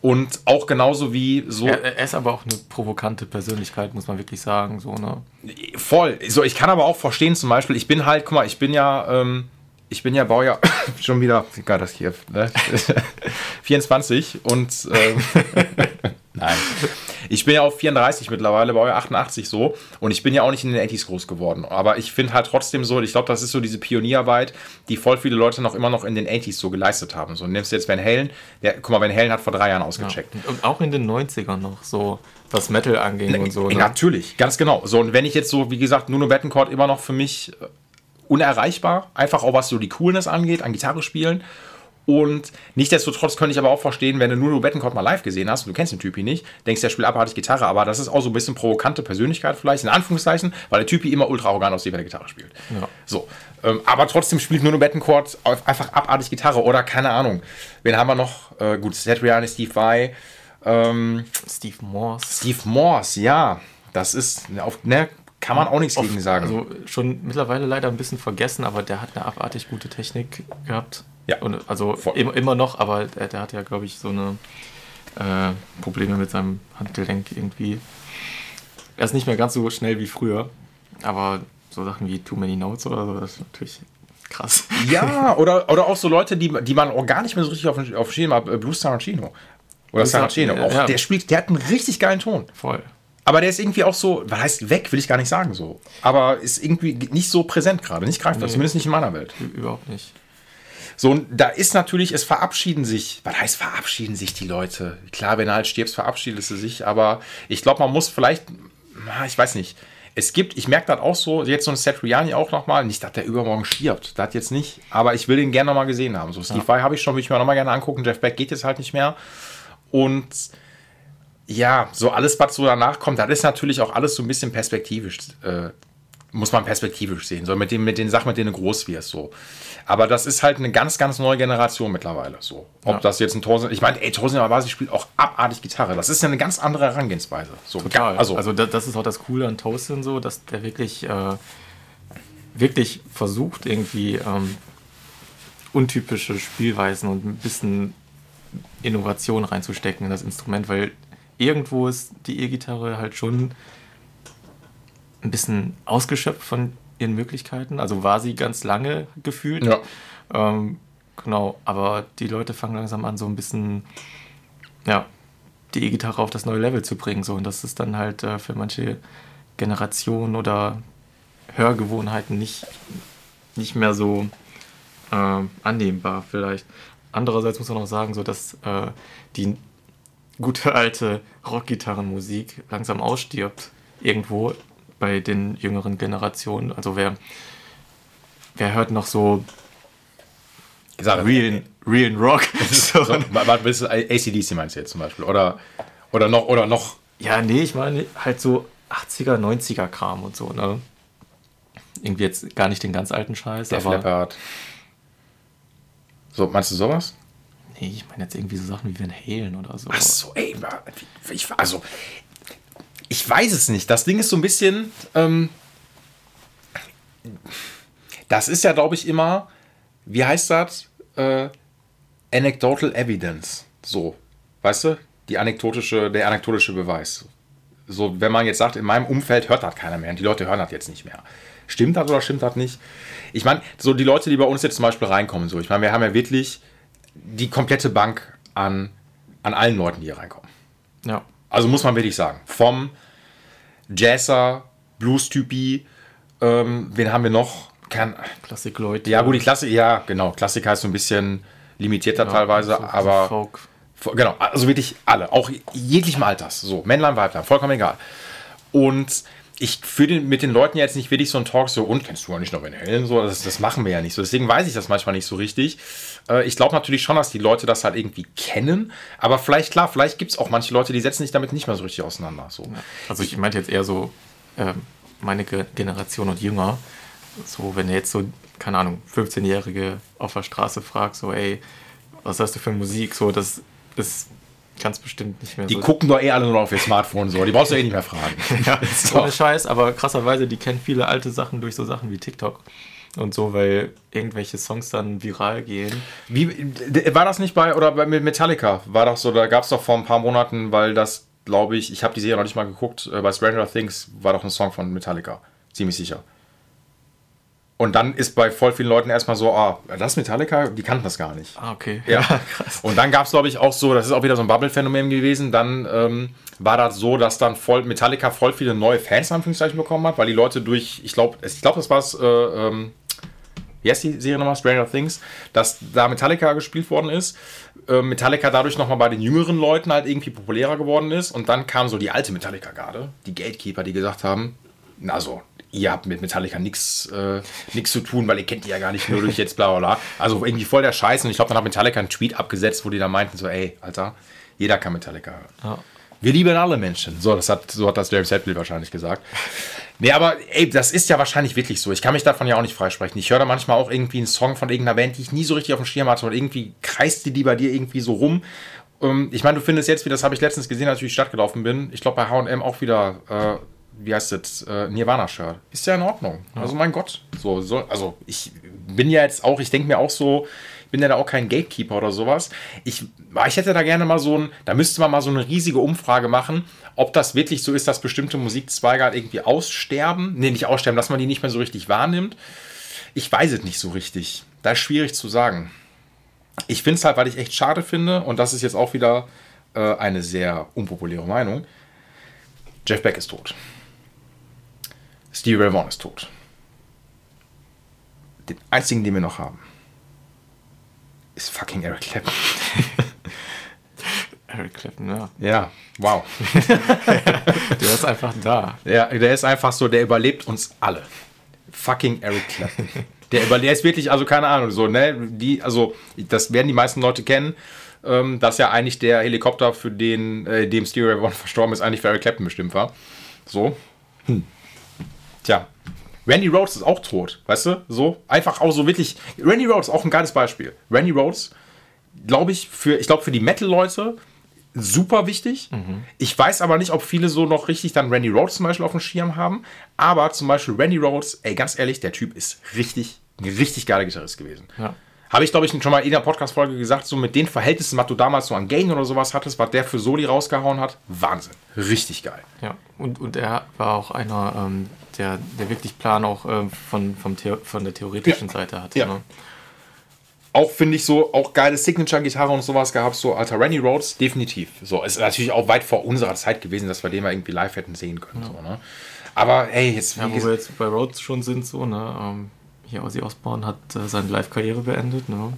Und auch genauso wie so. Er, er ist aber auch eine provokante Persönlichkeit, muss man wirklich sagen. So, ne? Voll. So, ich kann aber auch verstehen, zum Beispiel, ich bin halt, guck mal, ich bin ja, ähm, ich bin ja Baujahr <laughs> schon wieder, egal das hier, ne? <laughs> 24 und ähm. <laughs> Ich bin ja auch 34 mittlerweile, Baujahr 88 so und ich bin ja auch nicht in den 80s groß geworden. Aber ich finde halt trotzdem so, ich glaube, das ist so diese Pionierarbeit, die voll viele Leute noch immer noch in den 80s so geleistet haben. So, nimmst du jetzt Van Halen, der, guck mal, Van Halen hat vor drei Jahren ausgecheckt. Und, und auch in den 90ern noch, so was Metal anging und so. Ne? Natürlich, ganz genau. So, und wenn ich jetzt so, wie gesagt, Nuno Bettencourt immer noch für mich äh, unerreichbar, einfach auch was so die Coolness angeht, an Gitarre spielen. Und nichtsdestotrotz könnte ich aber auch verstehen, wenn du Nuno Bettencourt mal live gesehen hast und du kennst den Typi nicht, denkst, der spielt abartig Gitarre, aber das ist auch so ein bisschen provokante Persönlichkeit vielleicht, in Anführungszeichen, weil der Typi immer ultra arrogant aussieht, wenn er Gitarre spielt. Ja. So. Ähm, aber trotzdem spielt Nuno Bettencourt auf- einfach abartig Gitarre oder keine Ahnung. Wen haben wir noch? Äh, gut, Satriani, Steve Vai, ähm, Steve Morse. Steve Morse, ja, das ist, auf, ne, kann man auch nichts gegen sagen. Also schon mittlerweile leider ein bisschen vergessen, aber der hat eine abartig gute Technik gehabt. Ja. Und also Voll. immer, noch, aber der, der hat ja, glaube ich, so eine äh, Probleme mit seinem Handgelenk irgendwie. Er ist nicht mehr ganz so schnell wie früher, aber so Sachen wie Too Many Notes oder so, das ist natürlich krass. ja, <laughs> oder, oder auch so Leute, die, die man auch gar nicht mehr so richtig auf, auf Schema hat, äh, Blues Saracino. Oder Saracino. Sar- Auch, ja. Der spielt, der hat einen richtig geilen Ton. Voll. Aber der ist irgendwie auch so, was heißt weg, will ich gar nicht sagen so. Aber ist irgendwie nicht so präsent gerade, nicht greifbar, Nee. zumindest nicht in meiner Welt. Überhaupt nicht. So, und da ist natürlich, es verabschieden sich, was heißt verabschieden sich die Leute? Klar, wenn du halt stirbst, verabschiedest du sich, aber ich glaube, man muss vielleicht, na, ich weiß nicht, es gibt, ich merke das auch so, jetzt so ein Satriani auch nochmal, nicht, dass der übermorgen stirbt, das jetzt nicht, aber ich will den gerne nochmal gesehen haben. So, Steve Vai habe ich schon, will ich mir nochmal gerne angucken, Jeff Beck geht jetzt halt nicht mehr und ja, so alles, was so danach kommt, das ist natürlich auch alles so ein bisschen perspektivisch, äh, muss man perspektivisch sehen, so mit, dem, mit den Sachen, mit denen du groß wirst, so. Aber das ist halt eine ganz, ganz neue Generation mittlerweile, so. Ob Ja. das jetzt ein Thorsten, ich meine, ey, Thorsten Awasi spielt auch abartig Gitarre, das ist ja eine ganz andere Herangehensweise, so. Total. Also, Also, da, das ist auch das Coole an Toastin so, dass der wirklich, äh, wirklich versucht, irgendwie ähm, untypische Spielweisen und ein bisschen Innovation reinzustecken in das Instrument, weil irgendwo ist die E-Gitarre halt schon ein bisschen ausgeschöpft von ihren Möglichkeiten. Also war sie ganz lange gefühlt. ja. Ähm, genau, aber die Leute fangen langsam an, so ein bisschen, ja, die E-Gitarre auf das neue Level zu bringen. So. Und das ist dann halt äh, für manche Generationen oder Hörgewohnheiten nicht, nicht mehr so äh, annehmbar vielleicht. Andererseits muss man auch sagen, so dass äh, die gute alte Rockgitarrenmusik langsam ausstirbt irgendwo bei den jüngeren Generationen. Also wer, wer hört noch so Sag, realen, realen Rock? <laughs> <laughs> so. so, warte, bist du ACDC meinst du jetzt zum Beispiel? Oder, oder noch, oder noch, Ja, nee, ich meine halt so 80er, 90er Kram und so, ne? Irgendwie jetzt gar nicht den ganz alten Scheiß, Def aber Leppard. So, meinst du sowas? Nee, ich meine jetzt irgendwie so Sachen wie Van Halen oder so. Ach so, ey, ich, also, ich weiß es nicht. Das Ding ist so ein bisschen, ähm, das ist ja, glaube ich, immer, wie heißt das? Äh, anecdotal Evidence. So, weißt du? Die anekdotische, der anekdotische Beweis. So, wenn man jetzt sagt, in meinem Umfeld hört das keiner mehr und die Leute hören das jetzt nicht mehr. Stimmt das oder stimmt das nicht? Ich meine, so die Leute, die bei uns jetzt zum Beispiel reinkommen, so, ich meine, wir haben ja wirklich die komplette Bank an, an allen Leuten, die hier reinkommen. Ja. Also muss man wirklich sagen. Vom Jazzer, Blues-Typi, ähm, wen haben wir noch? Klassik-Leute. ja, gut, die Klassik, ja, genau. Klassiker ist so ein bisschen limitierter Ja, teilweise, so- so aber. Folk. Genau, also wirklich alle, auch jeglichen Alters, so, Männlein, Weiblein, vollkommen egal. Und ich führe den, mit den Leuten jetzt nicht wirklich so einen Talk so, und kennst du ja nicht noch Van Halen, so, das, das machen wir ja nicht so, deswegen weiß ich das manchmal nicht so richtig. Äh, ich glaube natürlich schon, dass die Leute das halt irgendwie kennen, aber vielleicht, klar, vielleicht gibt es auch manche Leute, die setzen sich damit nicht mehr so richtig auseinander, so. Also ich meinte jetzt eher so ähm, meine Ge Generation und jünger. So, wenn du jetzt so, keine Ahnung, 15-Jährige auf der Straße fragst, so, ey, was hast du für Musik? So, das ist ganz bestimmt nicht mehr Die so. gucken doch eh alle nur noch auf ihr Smartphone, so, die brauchst du eh nicht mehr fragen. <laughs> Ja, <laughs> So. ohne Scheiß, aber krasserweise, die kennen viele alte Sachen durch so Sachen wie TikTok und so, weil irgendwelche Songs dann viral gehen. Wie, war das nicht bei, oder bei Metallica? War doch so, da gab es doch vor ein paar Monaten, weil das, glaube ich, ich habe die Serie noch nicht mal geguckt, äh, bei Stranger Things war doch ein Song von Metallica. Ziemlich sicher. Und dann ist bei voll vielen Leuten erstmal so, ah, das Metallica, die kannten das gar nicht. Ah, okay. Ja, <laughs> krass. Und dann gab es, glaube ich, auch so, das ist auch wieder so ein Bubble-Phänomen gewesen, dann ähm, war das so, dass dann voll Metallica voll viele neue Fans Anführungszeichen bekommen hat, weil die Leute durch, ich glaube, ich glaube, das war es, äh, ähm, wie heißt die Serie nochmal, Stranger Things, dass da Metallica gespielt worden ist, äh, Metallica dadurch nochmal bei den jüngeren Leuten halt irgendwie populärer geworden ist und dann kam so die alte Metallica-Garde, die Gatekeeper, die gesagt haben, na also, ihr habt mit Metallica nichts äh, nix zu tun, weil ihr kennt die ja gar nicht nur durch jetzt bla bla bla. Also irgendwie voll der Scheiß und ich glaube, dann hat Metallica einen Tweet abgesetzt, wo die da meinten so, ey, Alter, jeder kann Metallica hören. Ja. Wir lieben alle Menschen. So, das hat, so hat das James Hetfield wahrscheinlich gesagt. Nee, aber ey, das ist ja wahrscheinlich wirklich so. Ich kann mich davon ja auch nicht freisprechen. Ich höre da manchmal auch irgendwie einen Song von irgendeiner Band, die ich nie so richtig auf dem Schirm hatte und irgendwie kreist die, die bei dir irgendwie so rum. Ähm, ich meine, du findest jetzt, wie das habe ich letztens gesehen, als ich durch die Stadt gelaufen bin, ich glaube bei H&M auch wieder, äh, wie heißt das, äh, Nirvana-Shirt. Ist ja in Ordnung. Also mein Gott. So, so, also ich bin ja jetzt auch, ich denke mir auch so, ich bin ja da auch kein Gatekeeper oder sowas. Ich, ich hätte da gerne mal so ein, da müsste man mal so eine riesige Umfrage machen, ob das wirklich so ist, dass bestimmte Musikzweige halt irgendwie aussterben. Nee, nicht aussterben, dass man die nicht mehr so richtig wahrnimmt. Ich weiß es nicht so richtig. Da ist schwierig zu sagen. Ich finde es halt, weil ich echt schade finde, und das ist jetzt auch wieder äh, eine sehr unpopuläre Meinung. Jeff Beck ist tot. Stevie Ray Vaughan ist tot. Den einzigen, den wir noch haben, ist fucking Eric Clapton. <laughs> Eric Clapton, ja. Ja, wow. <laughs> Der ist einfach da. Ja, der ist einfach so, der überlebt uns alle. Fucking Eric Clapton. Der überlebt, ist wirklich, also keine Ahnung, so, ne, die, also, das werden die meisten Leute kennen, ähm, dass ja eigentlich der Helikopter, für den, äh, dem Stevie Ray Vaughan verstorben ist, eigentlich für Eric Clapton bestimmt war. So. Hm. Tja. Randy Rhodes ist auch tot, weißt du? So, einfach auch so wirklich. Randy Rhodes, auch ein geiles Beispiel. Randy Rhodes, glaube ich, für, ich glaube, für die Metal-Leute super wichtig. Ich weiß aber nicht, ob viele so noch richtig dann Randy Rhodes zum Beispiel auf dem Schirm haben. Aber zum Beispiel Randy Rhodes, ey, ganz ehrlich, der Typ ist richtig, ein richtig geiler Gitarrist gewesen. Ja. Habe ich, glaube ich, schon mal in der Podcast-Folge gesagt, so mit den Verhältnissen, was du damals so an Gain oder sowas hattest, was der für Soli rausgehauen hat, Wahnsinn. Richtig geil. Ja, und, und er war auch einer, ähm, der, der wirklich Plan auch ähm, von, vom Theo von der theoretischen Ja. Seite hatte. Ja. Ne? Auch finde ich so, auch geile Signature-Gitarre und sowas gehabt, so alter Randy Rhodes, definitiv. So, ist natürlich auch weit vor unserer Zeit gewesen, dass wir den mal irgendwie live hätten sehen können. So, ne? Aber hey, jetzt, Ja, wo wir jetzt bei Rhodes schon sind, so, ne? Ähm, hier Ozzy Osbourne hat äh, seine Live-Karriere beendet, ne?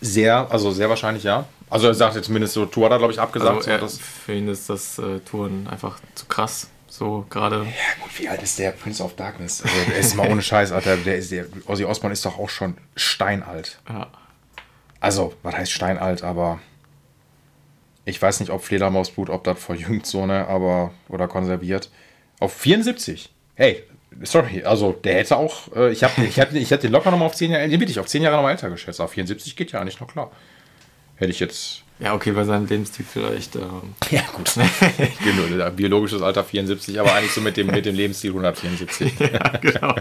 Sehr, also sehr wahrscheinlich ja. Also er sagt jetzt zumindest so, Tour hat er, glaube ich, abgesagt. Also er, für ihn ist das äh, Touren einfach zu krass. So gerade. ja gut, wie alt ist der Prince of Darkness? Also der ist mal ohne Scheiß, Alter. Der ist, der, Ozzy Osbourne ist doch auch schon steinalt. Ja. Also, was heißt steinalt, aber ich weiß nicht, ob Fledermausblut, ob das verjüngt so, ne, aber, oder konserviert. Auf 74. Hey, sorry, also der hätte auch, äh, ich, hab, ich, hätte, ich hätte den locker nochmal auf 10 Jahre, den bitte ich auf 10 Jahre nochmal älter geschätzt. Auf 74 geht ja eigentlich noch klar. Hätte ich jetzt. Ja, okay, bei seinem Lebensstil vielleicht. Ähm, <laughs> Ja, gut. <laughs> genau, biologisches Alter 74, aber eigentlich so mit dem, mit dem Lebensstil 174. <laughs> ja, genau.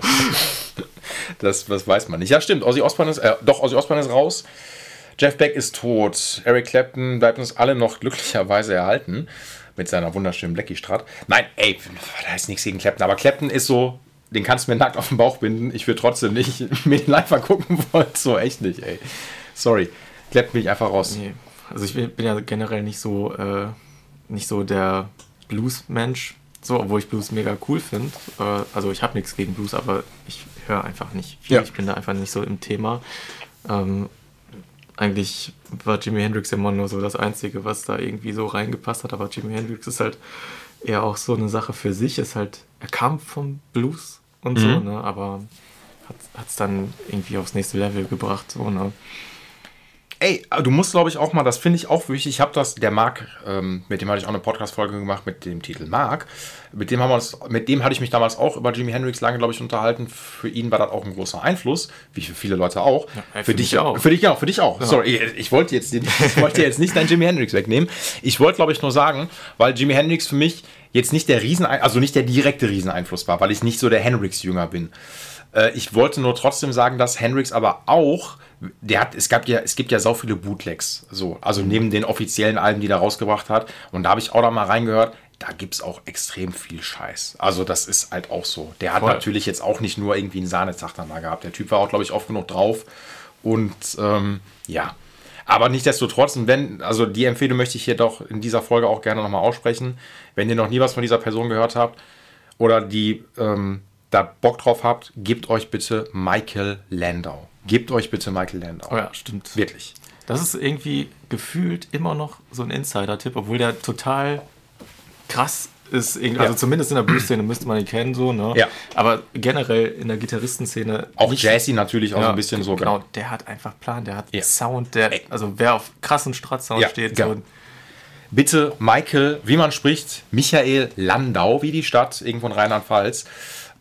Das, das weiß man nicht. Ja, stimmt. Ozzy Osbourne ist, äh, doch, Ozzy Osbourne ist raus. Jeff Beck ist tot. Eric Clapton bleibt uns alle noch glücklicherweise erhalten. Mit seiner wunderschönen Blackie Strat. Nein, ey, da ist nichts gegen Clapton. Aber Clapton ist so, den kannst du mir nackt auf den Bauch binden. Ich würde trotzdem nicht <laughs> mir den live angucken wollen. So, echt nicht, ey. Sorry. Clapton bin ich einfach raus. Nee. Also ich bin bin ja generell nicht so, äh, nicht so der Blues-Mensch, so, obwohl ich Blues mega cool finde. Äh, also ich habe nichts gegen Blues, aber ich höre einfach nicht viel. Ja. Ich bin da einfach nicht so im Thema. Ähm, eigentlich war Jimi Hendrix immer nur so das Einzige, was da irgendwie so reingepasst hat, aber Jimi Hendrix ist halt eher auch so eine Sache für sich. Ist halt, er kam vom Blues und so, Mhm. ne? Aber hat es dann irgendwie aufs nächste Level gebracht, so, ne? Ey, du musst, glaube ich, auch mal, das finde ich auch wichtig. Ich habe das, der Marc, ähm, mit dem hatte ich auch eine Podcast-Folge gemacht mit dem Titel Marc. Mit dem, haben wir uns, mit dem hatte ich mich damals auch über Jimi Hendrix lange, glaube ich, unterhalten. Für ihn war das auch ein großer Einfluss, wie für viele Leute auch. Ja, für, für dich auch. Für dich auch, für dich auch. Sorry, ich, ich wollte jetzt, ich wollte jetzt nicht dein Jimi Hendrix wegnehmen. Ich wollte, glaube ich, nur sagen, weil Jimi Hendrix für mich jetzt nicht der Riesen, also nicht der direkte Rieseneinfluss war, weil ich nicht so der Hendrix-Jünger bin. Äh, ich wollte nur trotzdem sagen, dass Hendrix aber auch, der hat, es gab ja, es gibt ja sau viele Bootlegs, so, also neben den offiziellen Alben, die er rausgebracht hat. Und da habe ich auch da mal reingehört. Da gibt es auch extrem viel Scheiß. Also, das ist halt auch so. Der hat Voll. natürlich jetzt auch nicht nur irgendwie einen Sahnetag dann mal gehabt. Der Typ war auch, glaube ich, oft genug drauf. Und ähm, ja. Aber nichtsdestotrotz, und wenn, also die Empfehlung möchte ich hier doch in dieser Folge auch gerne nochmal aussprechen. Wenn ihr noch nie was von dieser Person gehört habt oder die ähm, da Bock drauf habt, gebt euch bitte Michael Landau. Gebt euch bitte Michael Landau. Oh ja, stimmt. Wirklich. Das ist irgendwie gefühlt immer noch so ein Insider-Tipp, obwohl der total krass ist. irgendwie- Also Ja. zumindest in der Blues-Szene müsste man ihn kennen, so, ne? Ja. Aber generell in der Gitarristenszene. Auch nicht- Jazzy natürlich auch so Ja, ein bisschen so. Genau, der hat einfach Plan, der hat Ja. Sound, der, also wer auf krassen Strat-Sound Ja, steht, genau. so, Bitte Michael, wie man spricht, Michael Landau, wie die Stadt, irgendwo in Rheinland-Pfalz.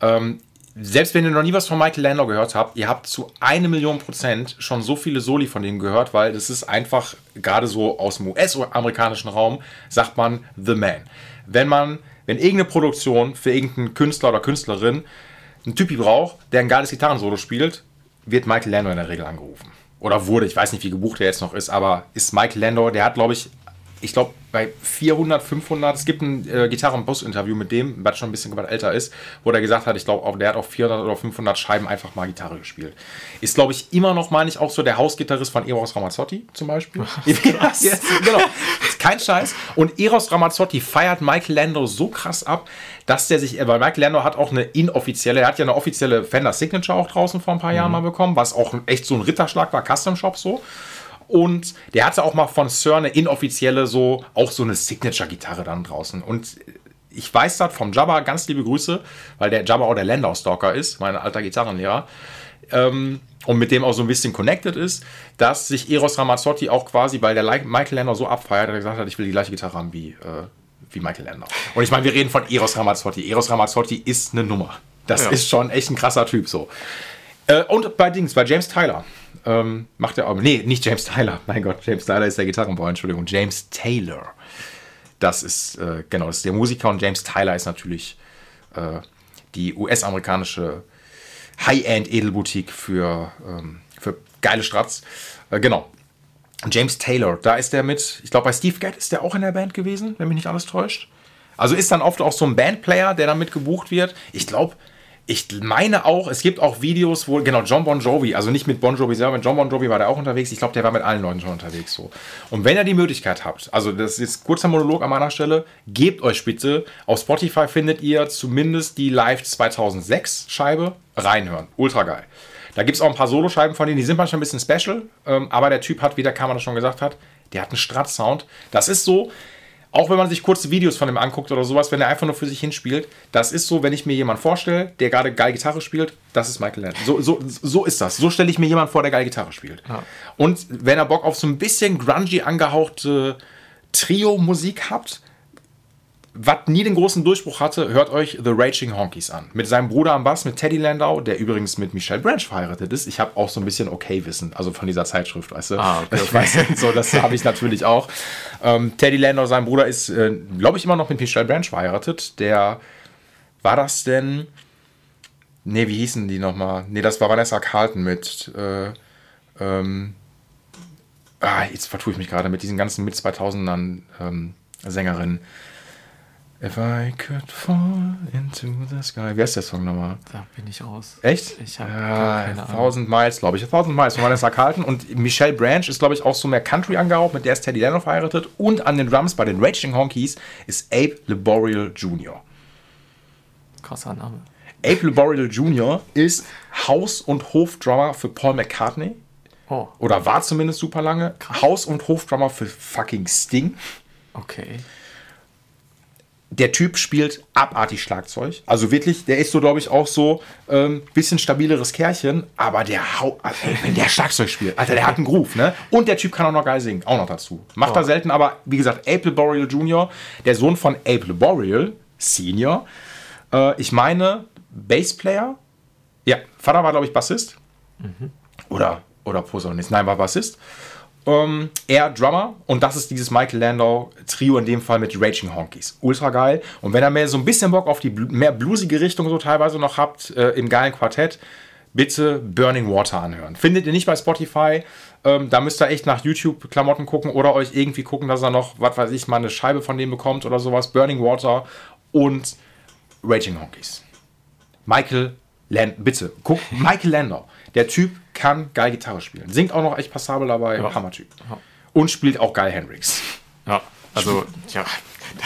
Ähm, selbst wenn ihr noch nie was von Michael Landau gehört habt, ihr habt zu eine Million Prozent schon so viele Soli von dem gehört, weil das ist einfach, gerade so aus dem US-amerikanischen Raum, sagt man The Man. Wenn man, wenn irgendeine Produktion für irgendeinen Künstler oder Künstlerin einen Typi braucht, der ein geiles Gitarrensolo spielt, wird Michael Landau in der Regel angerufen. Oder wurde, ich weiß nicht, wie gebucht er jetzt noch ist, aber ist Michael Landau, der hat, glaube ich, ich glaube, bei 400, 500, es gibt ein äh, Gitarre- und Boss-Interview mit dem, was schon ein bisschen älter ist, wo der gesagt hat, ich glaube, der hat auf 400 oder 500 Scheiben einfach mal Gitarre gespielt. Ist, glaube ich, immer noch, meine ich, auch so der Hausgitarrist von Eros Ramazzotti zum Beispiel. <laughs> <laughs> ja, yes, genau. Kein Scheiß. Und Eros Ramazzotti feiert Michael Landau so krass ab, dass der sich, weil Michael Landau hat auch eine inoffizielle, er hat ja eine offizielle Fender Signature auch draußen vor ein paar Jahren mal bekommen, was auch echt so ein Ritterschlag war, Custom Shop so. Und der hatte auch mal von Sir eine inoffizielle, so, auch so eine Signature-Gitarre dann draußen. Und ich weiß das vom Jabba, ganz liebe Grüße, weil der Jabba auch der Landau-Stalker ist, mein alter Gitarrenlehrer. Ähm, und mit dem auch so ein bisschen connected ist, dass sich Eros Ramazzotti auch quasi, weil der Michael Landau so abfeiert, er gesagt hat, ich will die gleiche Gitarre haben wie, äh, wie Michael Landau. Und ich meine, wir reden von Eros Ramazzotti. Eros Ramazzotti ist eine Nummer. Das Ja. ist schon echt ein krasser Typ so. Äh, und bei Dings, bei James Tyler. Ähm, macht er auch. Nee, nicht James Tyler. <laughs> Mein Gott, James Tyler ist der Gitarrenbauer, Entschuldigung. James Taylor. Das ist, äh, genau, das ist der Musiker und James Tyler ist natürlich äh, die US-amerikanische High-End-Edelboutique für, ähm, für geile Strats. Äh, genau. James Taylor, da ist der mit, ich glaube bei Steve Gadd ist der auch in der Band gewesen, wenn mich nicht alles täuscht. Also ist dann oft auch so ein Bandplayer, der damit gebucht wird. Ich glaube, ich meine auch, es gibt auch Videos, wo, genau, John Bon Jovi, also nicht mit Bon Jovi selber, mit John Bon Jovi war der auch unterwegs. Ich glaube, der war mit allen Leuten schon unterwegs so. Und wenn ihr die Möglichkeit habt, also das ist kurzer Monolog an meiner Stelle, gebt euch bitte, auf Spotify findet ihr zumindest die Live 2006 Scheibe, reinhören. Ultra geil. Da gibt es auch ein paar Soloscheiben von denen, die sind manchmal ein bisschen special, ähm, aber der Typ hat, wie der Kamera schon gesagt hat, der hat einen Strat-Sound. Das ist so, auch wenn man sich kurze Videos von ihm anguckt oder sowas, wenn er einfach nur für sich hinspielt, das ist so, wenn ich mir jemanden vorstelle, der gerade geil Gitarre spielt, das ist Michael Landon. So, so, so ist das. So stelle ich mir jemanden vor, der geil Gitarre spielt. Ja. Und wenn ihr Bock auf so ein bisschen grungy angehauchte Trio-Musik habt, was nie den großen Durchbruch hatte, hört euch The Raging Honkies an. Mit seinem Bruder am Bass, mit Teddy Landau, der übrigens mit Michelle Branch verheiratet ist. Ich habe auch so ein bisschen Okay-Wissen, also von dieser Zeitschrift, weißt du. Ah, okay, <laughs> Ich weiß, so, das habe ich natürlich auch. Ähm, Teddy Landau, sein Bruder, ist, äh, glaube ich, immer noch mit Michelle Branch verheiratet. Der, war das denn, nee, wie hießen die nochmal? Nee, das war Vanessa Carlton mit, äh, ähm, ah, jetzt vertue ich mich gerade mit diesen ganzen mit 2000ern ähm, Sängerinnen. If I could fall into the sky. Wie heißt der Song nochmal? Da bin ich raus. Echt? Ich habe ja, keine Ahnung. 1000 Miles, glaube ich. 1000 Miles von Vanessa Carlton. Und Michelle Branch ist, glaube ich, auch so mehr Country angehaucht. Mit der ist Teddy Leno verheiratet. Und an den Drums bei den Raging Honkies ist Abe Laboriel Jr. Krasser Name. Abe Laboriel Jr. ist Haus- und Hofdrummer für Paul McCartney. Oh, Oder war zumindest super lange. Haus- und Hofdrummer für fucking Sting. okay. Der Typ spielt abartig Schlagzeug. Also wirklich, der ist so, glaube ich, auch so ähm, bisschen stabileres Kerlchen, aber der hau also, wenn der Schlagzeug spielt, Alter, der hat einen Groove, ne? Und der Typ kann auch noch geil singen, auch noch dazu. Macht er selten, aber wie gesagt, Abe Laboriel Jr., der Sohn von Abe Laboriel Senior, äh, ich meine, Bassplayer. Ja, Vater war, glaube ich, Bassist. Oder, oder Posaunist. Nein, war Bassist. Ähm, er Drummer und das ist dieses Michael Landau Trio in dem Fall mit Raging Honkies. Ultra geil. Und wenn ihr mehr so ein bisschen Bock auf die mehr bluesige Richtung so teilweise noch habt, äh, im geilen Quartett, bitte Burning Water anhören. Findet ihr nicht bei Spotify. Ähm, da müsst ihr echt nach YouTube-Klamotten gucken oder euch irgendwie gucken, dass er noch, was weiß ich, mal eine Scheibe von dem bekommt oder sowas. Burning Water und Raging Honkies. Michael Landau, bitte, guck, Michael Landau. Der Typ kann geil Gitarre spielen. Singt auch noch echt passabel dabei. Ja. Hammertyp. Ja. Und spielt auch geil Hendrix. Ja, also, ja,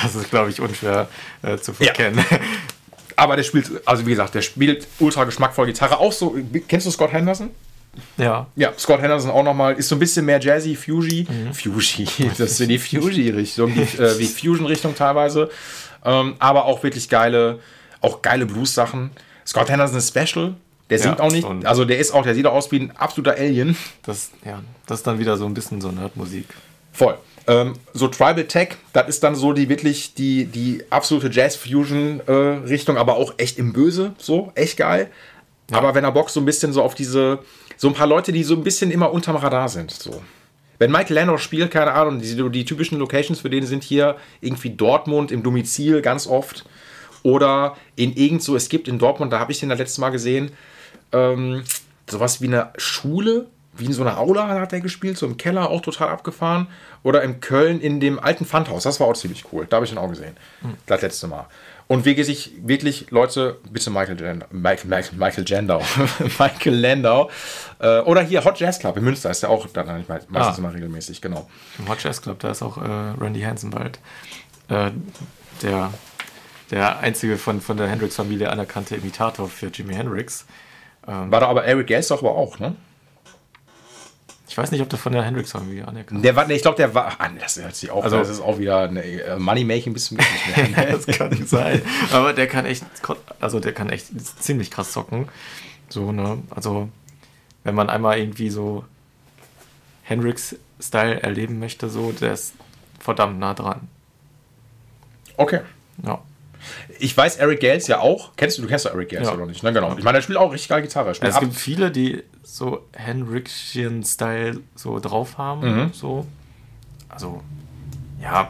das ist, glaube ich, unschwer äh, zu verkennen. <laughs> Aber der spielt, also wie gesagt, der spielt ultra geschmackvoll Gitarre. Auch so, kennst du Scott Henderson? Ja, Ja, Scott Henderson auch nochmal, ist so ein bisschen mehr Jazzy, Fuji. Fuji, <laughs> das ist in die Fuji-Richtung, die, äh, wie Fusion-Richtung teilweise. Ähm, aber auch wirklich geile, auch geile Blues-Sachen. Scott Henderson ist Special. Der singt Ja, auch nicht, also der ist auch, der sieht auch aus wie ein absoluter Alien. das, ja, das ist dann wieder so ein bisschen so Nerdmusik. Voll. Ähm, so Tribal Tech, das ist dann so die wirklich die, die absolute Jazz-Fusion-Richtung, aber auch echt im Böse, so, echt geil. Aber wenn er Bock so ein bisschen so auf diese, so ein paar Leute, die so ein bisschen immer unterm Radar sind, so. Wenn Michael Landau spielt, keine Ahnung, die, die typischen Locations für den sind hier irgendwie Dortmund im Domizil ganz oft oder in irgend so, es gibt in Dortmund, da habe ich den das letzte Mal gesehen, ähm, sowas wie eine Schule, wie in so einer Aula hat er gespielt, so im Keller auch total abgefahren. Oder in Köln in dem alten Pfandhaus, das war auch ziemlich cool. Da habe ich ihn auch gesehen. Das letzte Mal. Und wie sich wirklich, Leute, bitte Michael Jandau, Michael, Michael, Michael Jandau, <laughs> Michael Landau. Äh, oder hier Hot Jazz Club in Münster ist der auch dann meistens Ah. immer regelmäßig, genau. Im Hot Jazz Club, da ist auch äh, Randy Hansen bald. Äh, der, der einzige von, von der Hendrix-Familie anerkannte Imitator für Jimi Hendrix. War da aber Eric Gales doch aber auch, ne? Ich weiß nicht, ob der von der Hendrix-Familie anerkannt Der war, nee, ich glaube, der war, ah, nee, das hört sich auf, Also- das ist auch wieder äh, Money-Making bis zum nicht mehr. <laughs> Das kann sein. Aber der kann echt, also der kann echt ziemlich krass zocken. So, ne? Also, wenn man einmal irgendwie so Hendrix-Style erleben möchte, so, der ist verdammt nah dran. Okay. Ja. Ich weiß Eric Gales ja auch. Kennst du, du kennst doch Eric Gales Ja. oder nicht? Ne, genau. Ich meine, der spielt auch richtig geil Gitarre. Er Spielt Es gibt viele, die so Hendrixian-Style so drauf haben. So. Also, ja,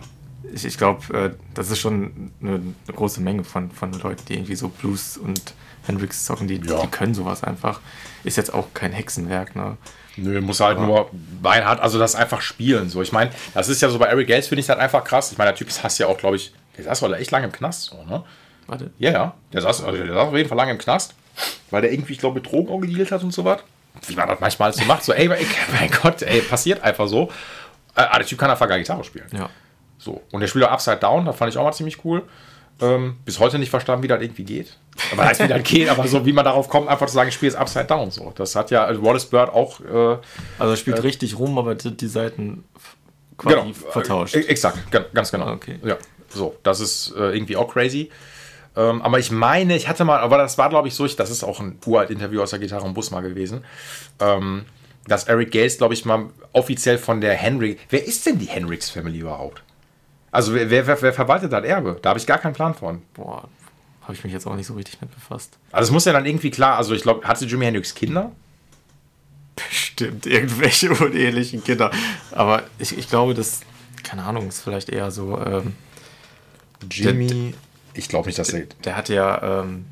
ich, ich glaube, äh, das ist schon eine, große Menge von, von Leuten, die irgendwie so Blues und Hendrix zocken, die, Ja. die können sowas einfach. Ist jetzt auch kein Hexenwerk, ne? Nö, muss halt nur Bein hat, also das einfach spielen. So, ich meine, das ist ja so bei Eric Gales finde ich das einfach krass. Ich meine, der Typ ist hast ja auch, glaube ich, der saß wohl echt lange im Knast, so, ne? Warte. Ja, ja. Der saß, also der saß auf jeden Fall lange im Knast, weil der irgendwie, ich glaube, mit Drogen auch gedealt hat und so was. Wie man das manchmal so macht. So, ey, mein Gott, ey, passiert einfach so. Äh, aber der Typ kann einfach geil Gitarre spielen. Ja. So. Und der spielt auch Upside Down, das fand ich auch mal ziemlich cool. Ähm, bis heute nicht verstanden, wie das irgendwie geht. Aber heißt, wie das geht, aber so, wie man darauf kommt, einfach zu sagen, ich spiele jetzt Upside Down. So. Das hat ja also Wallace Bird auch äh, Also er spielt richtig rum, aber die, die Seiten quasi genau, vertauscht. Äh, exakt, ga- ganz genau. Okay. Ja, so, das ist äh, irgendwie auch crazy. Ähm, aber ich meine, ich hatte mal, aber das war, glaube ich, so, ich, das ist auch ein uralt Interview aus der Gitarre im Bus mal gewesen, ähm, dass Eric Gales, glaube ich, mal offiziell von der Hendrix. Wer ist denn die Hendrix Family überhaupt? Also wer, wer, wer verwaltet das Erbe? Da habe ich gar keinen Plan von. Boah, habe ich mich jetzt auch nicht so richtig mit befasst. Also es muss ja dann irgendwie klar, also ich glaube, hatte Jimi Hendrix Kinder? Bestimmt, irgendwelche <laughs> unehelichen Kinder. Aber ich, ich glaube, das, keine Ahnung, ist vielleicht eher so, ähm, Jimmy. Ich glaube nicht, dass er. der hatte ja, ähm,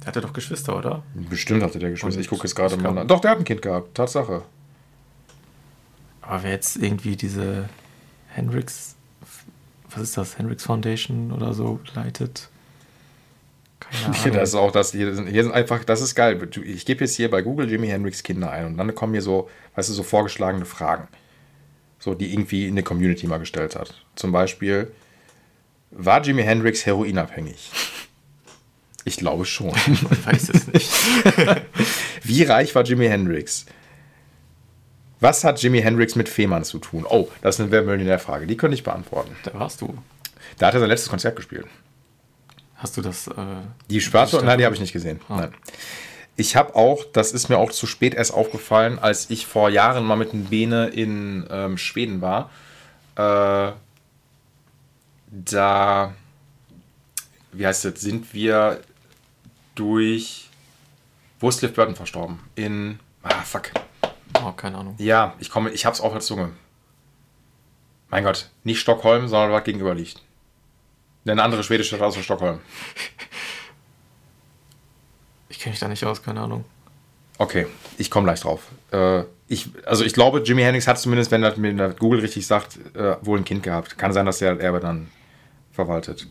der hatte doch Geschwister, oder? Bestimmt hatte der Geschwister. Und Ich gucke jetzt gerade mal. Doch, der hat ein Kind gehabt. Tatsache. Aber wer jetzt irgendwie diese Hendrix, was ist das, Hendrix Foundation oder so leitet? Keine <laughs> Ahnung. Das ist auch das. Hier sind, hier sind einfach, das ist geil. Ich gebe jetzt hier bei Google Jimi Hendrix Kinder ein und dann kommen hier so, weißt du, so vorgeschlagene Fragen. So, die irgendwie in der Community mal gestellt hat. Zum Beispiel, war Jimi Hendrix heroinabhängig? Ich glaube schon. <laughs> Man weiß es nicht. <laughs> Wie reich war Jimi Hendrix? Was hat Jimi Hendrix mit Fehmarn zu tun? Oh, das ist eine Wer Millionär-Frage. Die könnte ich beantworten. Da warst du. Da hat er sein letztes Konzert gespielt. Hast du das? Äh, Die schwarze? Nein, die habe ich nicht gesehen. Nein. Ich habe auch, das ist mir auch zu spät erst aufgefallen, als ich vor Jahren mal mit einem Bene in ähm, Schweden war. Äh, da, wie heißt das, sind wir durch, wo ist Cliff Burton verstorben? In, ah, fuck. oh, keine Ahnung. Ja, ich komme, ich hab's auf der Zunge. Mein Gott, nicht Stockholm, sondern was gegenüber liegt. Eine andere schwedische Stadt außer Stockholm. <laughs> Ich kenne mich da nicht aus, keine Ahnung. Okay, ich komme gleich drauf. Äh, ich, also ich glaube, Jimi Hendrix hat zumindest, wenn das mir das Google richtig sagt, äh, wohl ein Kind gehabt. Kann sein, dass der das Erbe dann verwaltet.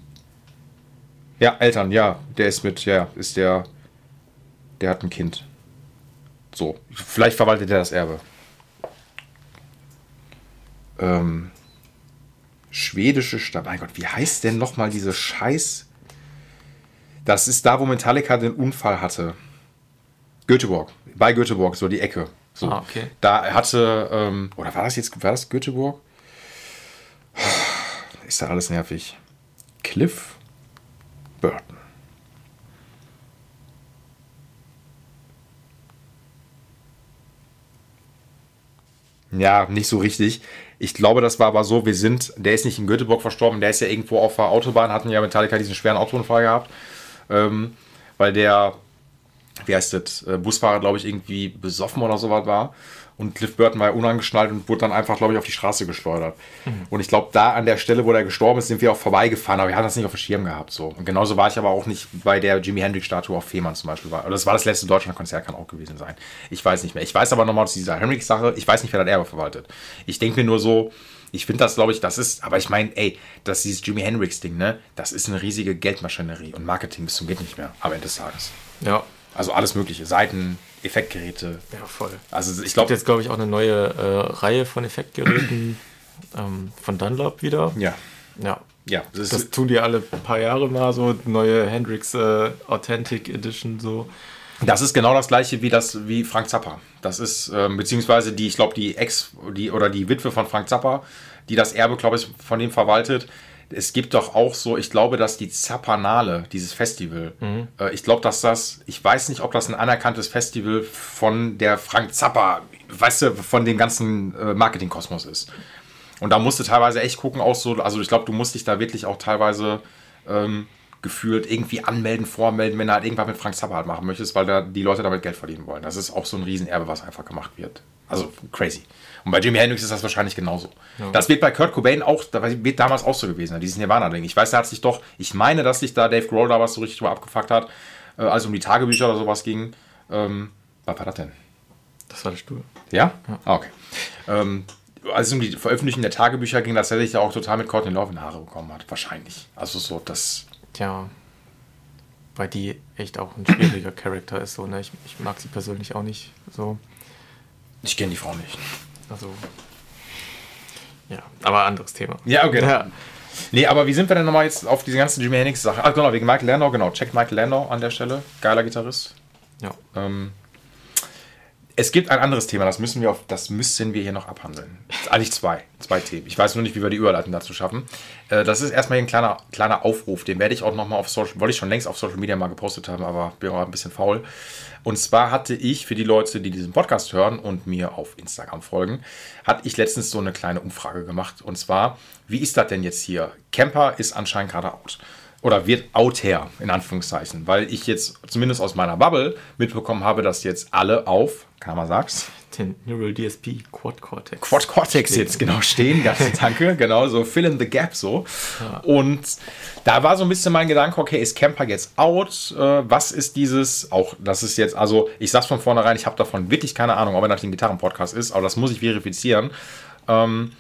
Ja, Eltern, ja, der ist mit, ja, ist der, der hat ein Kind. So, vielleicht verwaltet er das Erbe. Ähm, schwedische Stadt, mein Gott, wie heißt denn nochmal diese Scheiß... Das ist da, wo Metallica den Unfall hatte. Göteborg, bei Göteborg, so die Ecke. So. Ah, okay. Da hatte, ähm, oder war das jetzt, war das Göteborg? Ist da alles nervig. Cliff Burton. Ja, nicht so richtig. Ich glaube, das war aber so, wir sind, der ist nicht in Göteborg verstorben, der ist ja irgendwo auf der Autobahn, hatten ja Metallica diesen schweren Autounfall gehabt, ähm, weil der, wie heißt das, äh, Busfahrer, glaube ich, irgendwie besoffen oder sowas war. Und Cliff Burton war ja unangeschnallt und wurde dann einfach, glaube ich, auf die Straße geschleudert. Und ich glaube, da an der Stelle, wo der gestorben ist, sind wir auch vorbeigefahren, aber wir hatten das nicht auf dem Schirm gehabt. So. Und genauso war ich aber auch nicht bei der Jimi Hendrix-Statue auf Fehmarn zum Beispiel. War. Oder das war das letzte Deutschland-Konzert, kann auch gewesen sein. Ich weiß nicht mehr. Ich weiß aber nochmal aus dieser Hendrix-Sache, ich weiß nicht, wer das Erbe verwaltet. Ich denke mir nur so, ich finde das, glaube ich, das ist, aber ich meine, ey, das dieses Jimi Hendrix-Ding, ne, das ist eine riesige Geldmaschinerie und Marketing bis zum geht nicht mehr am Ende des Tages. Ja, Also alles mögliche, Seiten, Effektgeräte. ja, voll. Also ich Es gibt glaube, jetzt, glaube ich, auch eine neue äh, Reihe von Effektgeräten <clears throat> ähm, von Dunlop wieder. ja, Ja. ja, das ist, Das tun die alle paar Jahre mal so, neue Hendrix äh, Authentic Edition so. Das ist genau das gleiche wie das wie Frank Zappa. Das ist ähm, beziehungsweise die, ich glaube die Ex die oder die Witwe von Frank Zappa, die das Erbe, glaube ich, von dem verwaltet. Es gibt doch auch so, ich glaube, dass die Zappanale, dieses Festival, äh, ich glaube, dass das, ich weiß nicht, ob das ein anerkanntes Festival von der Frank Zappa, weißt du, von dem ganzen äh, Marketingkosmos ist. Und da musst du teilweise echt gucken, auch so, also ich glaube, du musst dich da wirklich auch teilweise ähm, gefühlt irgendwie anmelden, vormelden, wenn du halt irgendwas mit Frank Zappa halt machen möchtest, weil da die Leute damit Geld verdienen wollen. Das ist auch so ein Riesenerbe, was einfach gemacht wird. Also crazy. Und bei Jimi Hendrix ist das wahrscheinlich genauso. Das wird bei Kurt Cobain auch, da wird damals auch so gewesen, dieses Nirvana-Ding. Ich weiß, da hat sich doch, ich meine, dass sich da Dave Grohl da was so richtig drüber abgefuckt hat, äh, als es um die Tagebücher oder sowas ging. Ähm, was war das denn? Das war der Stuhl. Ja? Ah, okay. Ähm, als es um die Veröffentlichung der Tagebücher ging, dass er sich da auch total mit Courtney Love in die Haare bekommen hat. Wahrscheinlich. Also so, das. Tja, weil die echt auch ein schwieriger <coughs> Charakter ist. So, ne? ich, ich mag sie persönlich auch nicht so. Ich kenne die Frau nicht. Also. Ja, aber anderes Thema. Ja, okay. Ja. Nee, aber wie sind wir denn nochmal jetzt auf diese ganzen Jimi Hendrix-Sache? Ach, genau, wegen Michael Landau, genau. Checkt Michael Landau an der Stelle. Geiler Gitarrist. Ja. Ähm, Es gibt ein anderes Thema, das müssen wir auf, das müssen wir hier noch abhandeln. Eigentlich zwei, zwei Themen. Ich weiß nur nicht, wie wir die Überleitung dazu schaffen. Äh, das ist erstmal ein kleiner, kleiner Aufruf, den werde ich auch nochmal auf Social, wollte ich schon längst auf Social Media mal gepostet haben, aber bin auch ein bisschen faul. Und zwar hatte ich für die Leute, die diesen Podcast hören und mir auf Instagram folgen, hatte ich letztens so eine kleine Umfrage gemacht. Und zwar, wie ist das denn jetzt hier? Camper ist anscheinend gerade out oder wird out her, in Anführungszeichen, weil ich jetzt zumindest aus meiner Bubble mitbekommen habe, dass jetzt alle auf, kann man sag's, Den Neural DSP Quad Cortex. Quad Cortex jetzt genau stehen, ganz <laughs> danke, genau, so fill in the gap so. Und da war so ein bisschen mein Gedanke, okay, ist Camper jetzt out? Äh, was ist dieses, auch das ist jetzt, also ich sag's von vornherein, ich habe davon wirklich keine Ahnung, ob er natürlich ein Gitarrenpodcast ist, aber das muss ich verifizieren. Ähm,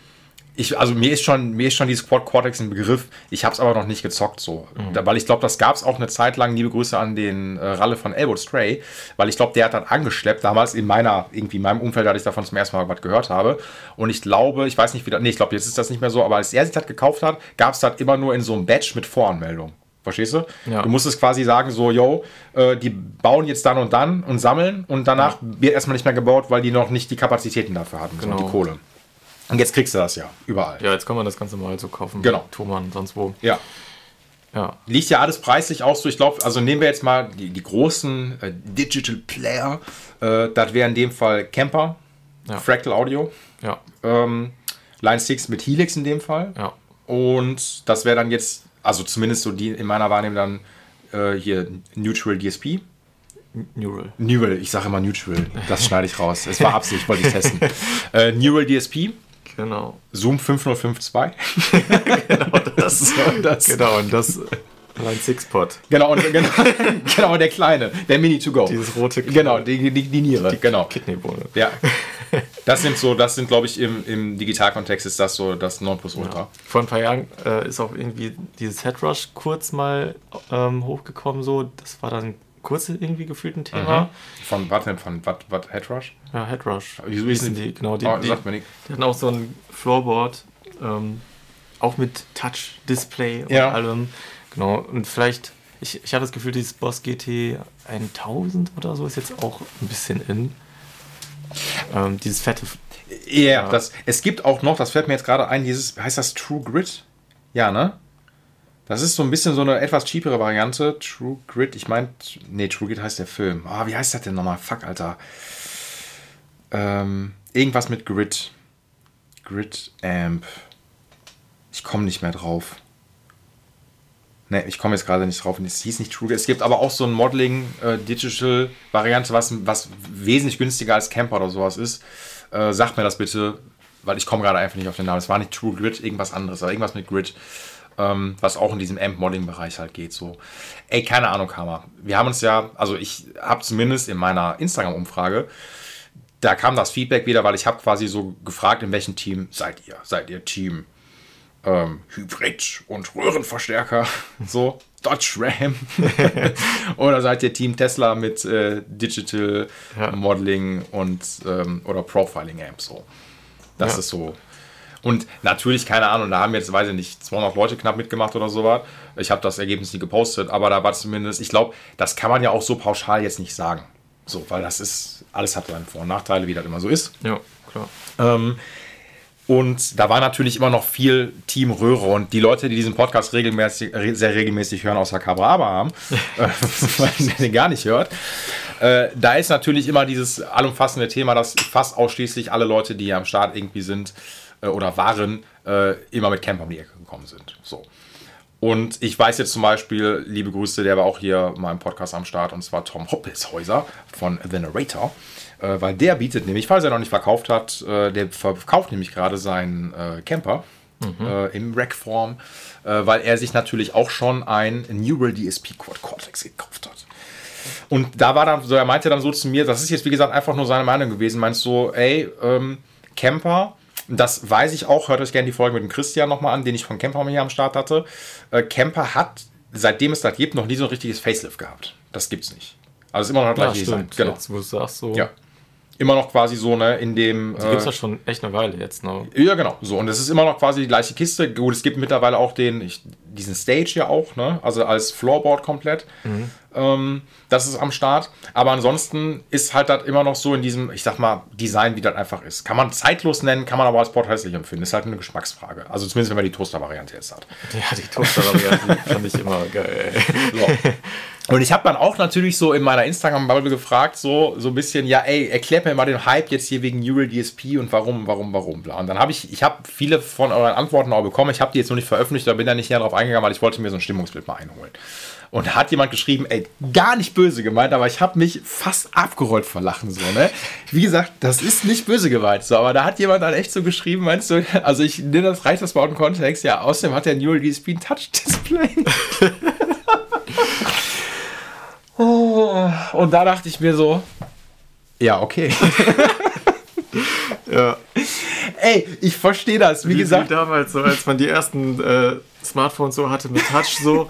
ich, also mir ist schon, mir ist schon dieses Quad Cortex ein Begriff. Ich habe es aber noch nicht gezockt so, da, weil ich glaube, das gab es auch eine Zeit lang. Liebe Grüße an den äh, Ralle von Elwood Stray, weil ich glaube, der hat dann angeschleppt damals in meiner irgendwie in meinem Umfeld, als ich davon zum ersten Mal was gehört habe. Und ich glaube, ich weiß nicht wieder, nee, ich glaube, jetzt ist das nicht mehr so. Aber als er sich das gekauft hat, gab es das immer nur in so einem Badge mit Voranmeldung. Verstehst du? Ja. Du musstest quasi sagen, so, yo, äh, die bauen jetzt dann und dann und sammeln und danach wird erstmal nicht mehr gebaut, weil die noch nicht die Kapazitäten dafür hatten, so, Genau. die Kohle. Und jetzt kriegst du das ja überall. Ja, jetzt kann man das Ganze mal so kaufen. Genau. Thomann, sonst wo. Ja. Ja. Liegt ja alles preislich auch so. Ich glaube, also nehmen wir jetzt mal die, die großen äh, Digital Player. Äh, das wäre in dem Fall Camper, Ja. Fractal Audio, Ja. ähm, Line 6 mit Helix in dem Fall. Ja. Und das wäre dann jetzt, also zumindest so die in meiner Wahrnehmung dann äh, hier Neutral DSP. Neural. Neural, ich sage immer Neutral, das schneide ich raus. Es war Absicht, wollte ich testen. <laughs> äh, Neural DSP, Genau. Zoom 5052. <laughs> <laughs> Das, So, das. genau, und das Line 6 Pod. Genau, und, genau, <laughs> genau, der kleine, der Mini to go. Dieses rote Genau, die, die, die Niere. genau. Kidneybohne. Ja. Das sind so, das sind, glaube ich, im, im Digitalkontext ist das so das Nonplusultra. Vor ein paar Jahren äh, ist auch irgendwie dieses Headrush kurz mal ähm, hochgekommen, so. Das war dann kurz irgendwie gefühlt ein Thema. Von, was denn, von, was, was, Headrush? Ja, Headrush. Wieso Hießen die? Genau, die, Oh, die, die hatten auch so ein Floorboard, ähm, auch mit Touch-Display und Ja. allem. Genau, und vielleicht, ich, ich habe das Gefühl, dieses Boss GT 1000 oder so ist jetzt auch ein bisschen in. Ähm, dieses fette, Ja, das, es gibt auch noch, das fällt mir jetzt gerade ein, dieses, heißt das True Grid? Ja, ne? Das ist so ein bisschen so eine etwas cheapere Variante. True Grid, ich meine, nee, True Grid heißt der Film. Ah, wie heißt das denn nochmal? Fuck, Alter. Ähm, irgendwas mit Grid. Grid Amp. Ich komme nicht mehr drauf. Ne, ich komme jetzt gerade nicht drauf. Es hieß nicht True Grid. Es gibt aber auch so ein Modeling-Digital-Variante, was, was wesentlich günstiger als Camper oder sowas ist. Äh, sagt mir das bitte, weil ich komme gerade einfach nicht auf den Namen. Es war nicht True Grid, irgendwas anderes, aber irgendwas mit Grid. Ähm, was auch in diesem Amp-Modding-Bereich halt geht. So, ey, keine Ahnung, Kammer. Wir haben uns ja, also ich habe zumindest in meiner Instagram-Umfrage, da kam das Feedback wieder, weil ich habe quasi so gefragt, in welchem Team seid ihr? Seid ihr Team ähm, Hybrid und Röhrenverstärker? <laughs> So, Dodge Ram? <laughs> oder seid ihr Team Tesla mit äh, Digital Ja. Modeling und ähm, oder Profiling Amp? So, das Ja. ist so. Und natürlich, keine Ahnung, da haben jetzt, weiß ich nicht, 200 Leute knapp mitgemacht oder sowas. Ich habe das Ergebnis nie gepostet, aber da war zumindest, ich glaube, das kann man ja auch so pauschal jetzt nicht sagen. So, weil das ist, alles hat seine Vor- und Nachteile, wie das immer so ist. ja, klar. Ähm, und da war natürlich immer noch viel Team Röhre und die Leute, die diesen Podcast regelmäßig, re- sehr regelmäßig hören, außer Cabra äh, <laughs> weil ihr den gar nicht hört, äh, da ist natürlich immer dieses allumfassende Thema, dass fast ausschließlich alle Leute, die hier am Start irgendwie sind äh, oder waren, äh, immer mit Camp um die Ecke gekommen sind. So. Und ich weiß jetzt zum Beispiel, liebe Grüße, der war auch hier mal im Podcast am Start, und zwar Tom Hoppelshäuser von The Narrator. Äh, weil der bietet nämlich, falls er noch nicht verkauft hat, äh, der verkauft nämlich gerade seinen äh, Camper äh, im Rack-Form, äh, weil er sich natürlich auch schon ein Neural DSP Quad Cortex gekauft hat. Und da war dann so, er meinte dann so zu mir, das ist jetzt wie gesagt einfach nur seine Meinung gewesen, meinst so, ey, ähm, Camper, das weiß ich auch, hört euch gerne die Folge mit dem Christian nochmal an, den ich von Camper hier am Start hatte. Äh, Camper hat, seitdem es das gibt, noch nie so ein richtiges Facelift gehabt. Das gibt's nicht. Also ist immer noch das Ja, gleiche Design. stimmt. Genau. Jetzt, wo du sagst, so. Ja. Immer noch quasi so, ne, in dem. Die gibt es ja schon echt eine Weile jetzt, ne? Ja, genau. So, und es ist immer noch quasi die gleiche Kiste. Gut, es gibt mittlerweile auch den, ich, diesen Stage ja auch, ne? Also als Floorboard komplett. Ähm, das ist am Start. Aber ansonsten ist halt das immer noch so in diesem, ich sag mal, Design, wie das einfach ist. Kann man zeitlos nennen, kann man aber als Port hässlich empfinden. Ist halt eine Geschmacksfrage. Also zumindest, wenn man die Toaster-Variante jetzt hat. Ja, die Toaster-Variante <laughs> fand ich immer geil. So. Und ich habe dann auch natürlich so in meiner Instagram-Bubble gefragt, so, so ein bisschen, ja, ey, erklärt mir mal den Hype jetzt hier wegen Neural DSP und warum, warum, warum, bla. Und dann habe ich, ich habe viele von euren Antworten auch bekommen. Ich habe die jetzt noch nicht veröffentlicht, da bin da nicht näher drauf eingegangen, weil ich wollte mir so ein Stimmungsbild mal einholen. Und da hat jemand geschrieben, ey, gar nicht böse gemeint, aber ich habe mich fast abgerollt vor Lachen, so, ne? Wie gesagt, das ist nicht böse gemeint, so, aber da hat jemand dann echt so geschrieben, meinst du, also ich nehme das, reicht das mal im Kontext, ja, außerdem hat der Neural DSP ein Touch-Display. <laughs> Oh, und da dachte ich mir so, ja, okay. <laughs> Ja. Ey, ich verstehe das. Wie, Wie gesagt, wie damals, so, als man die ersten äh, Smartphones so hatte mit Touch, so.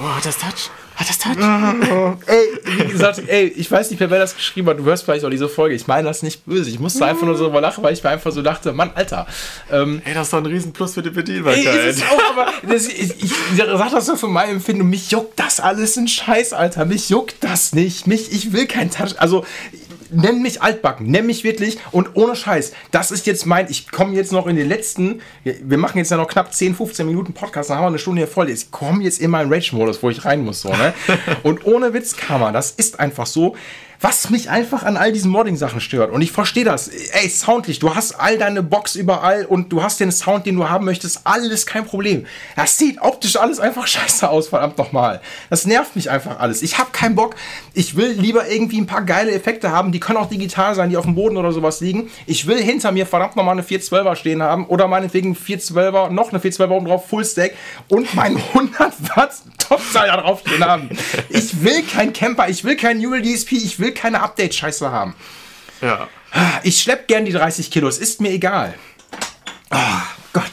Oh, hat das Touch? Hat das Touch? <laughs> ey, wie gesagt, ey, ich weiß nicht mehr, wer das geschrieben hat. Du hörst vielleicht auch diese Folge. Ich meine das nicht böse. Ich musste einfach nur so drüber lachen, weil ich mir einfach so dachte, Mann, Alter. Ähm, Ey, das ist doch ein Riesenplus für die ey, Bedienbarkeit. ist es auch, aber das, ich, ich sag das so von meinem Empfinden. Mich juckt das alles ein Scheiß, Alter. Mich juckt das nicht. Mich, ich will kein Touch. Also, nenn mich altbacken, nenn mich wirklich und ohne Scheiß. Das ist jetzt mein, ich komme jetzt noch in den letzten, wir machen jetzt ja noch knapp 10, 15 Minuten Podcast, dann haben wir eine Stunde hier voll. Ich komme jetzt in meinen Rage-Modus, wo ich rein muss, so, ne? <laughs> Und ohne Witz, Karma, das ist einfach so. Was mich einfach an all diesen Modding-Sachen stört. Und ich verstehe das. Ey, soundlich, du hast all deine Box überall und du hast den Sound, den du haben möchtest. Alles kein Problem. Das sieht optisch alles einfach <laughs> scheiße aus, verdammt nochmal. Das nervt mich einfach alles. Ich habe keinen Bock. Ich will lieber irgendwie ein paar geile Effekte haben. Die können auch digital sein, die auf dem Boden oder sowas liegen. Ich will hinter mir verdammt nochmal eine 412er stehen haben oder meinetwegen 412er, noch eine 412er oben drauf, Full Stack und meinen <laughs> 100 Watt Topseil da drauf stehen haben. Ich will kein Camper, ich will kein Neural DSP, ich will keine Update-Scheiße haben. Ja. Ich schlepp gern die 30 Kilo, es ist mir egal. Ah, Gott.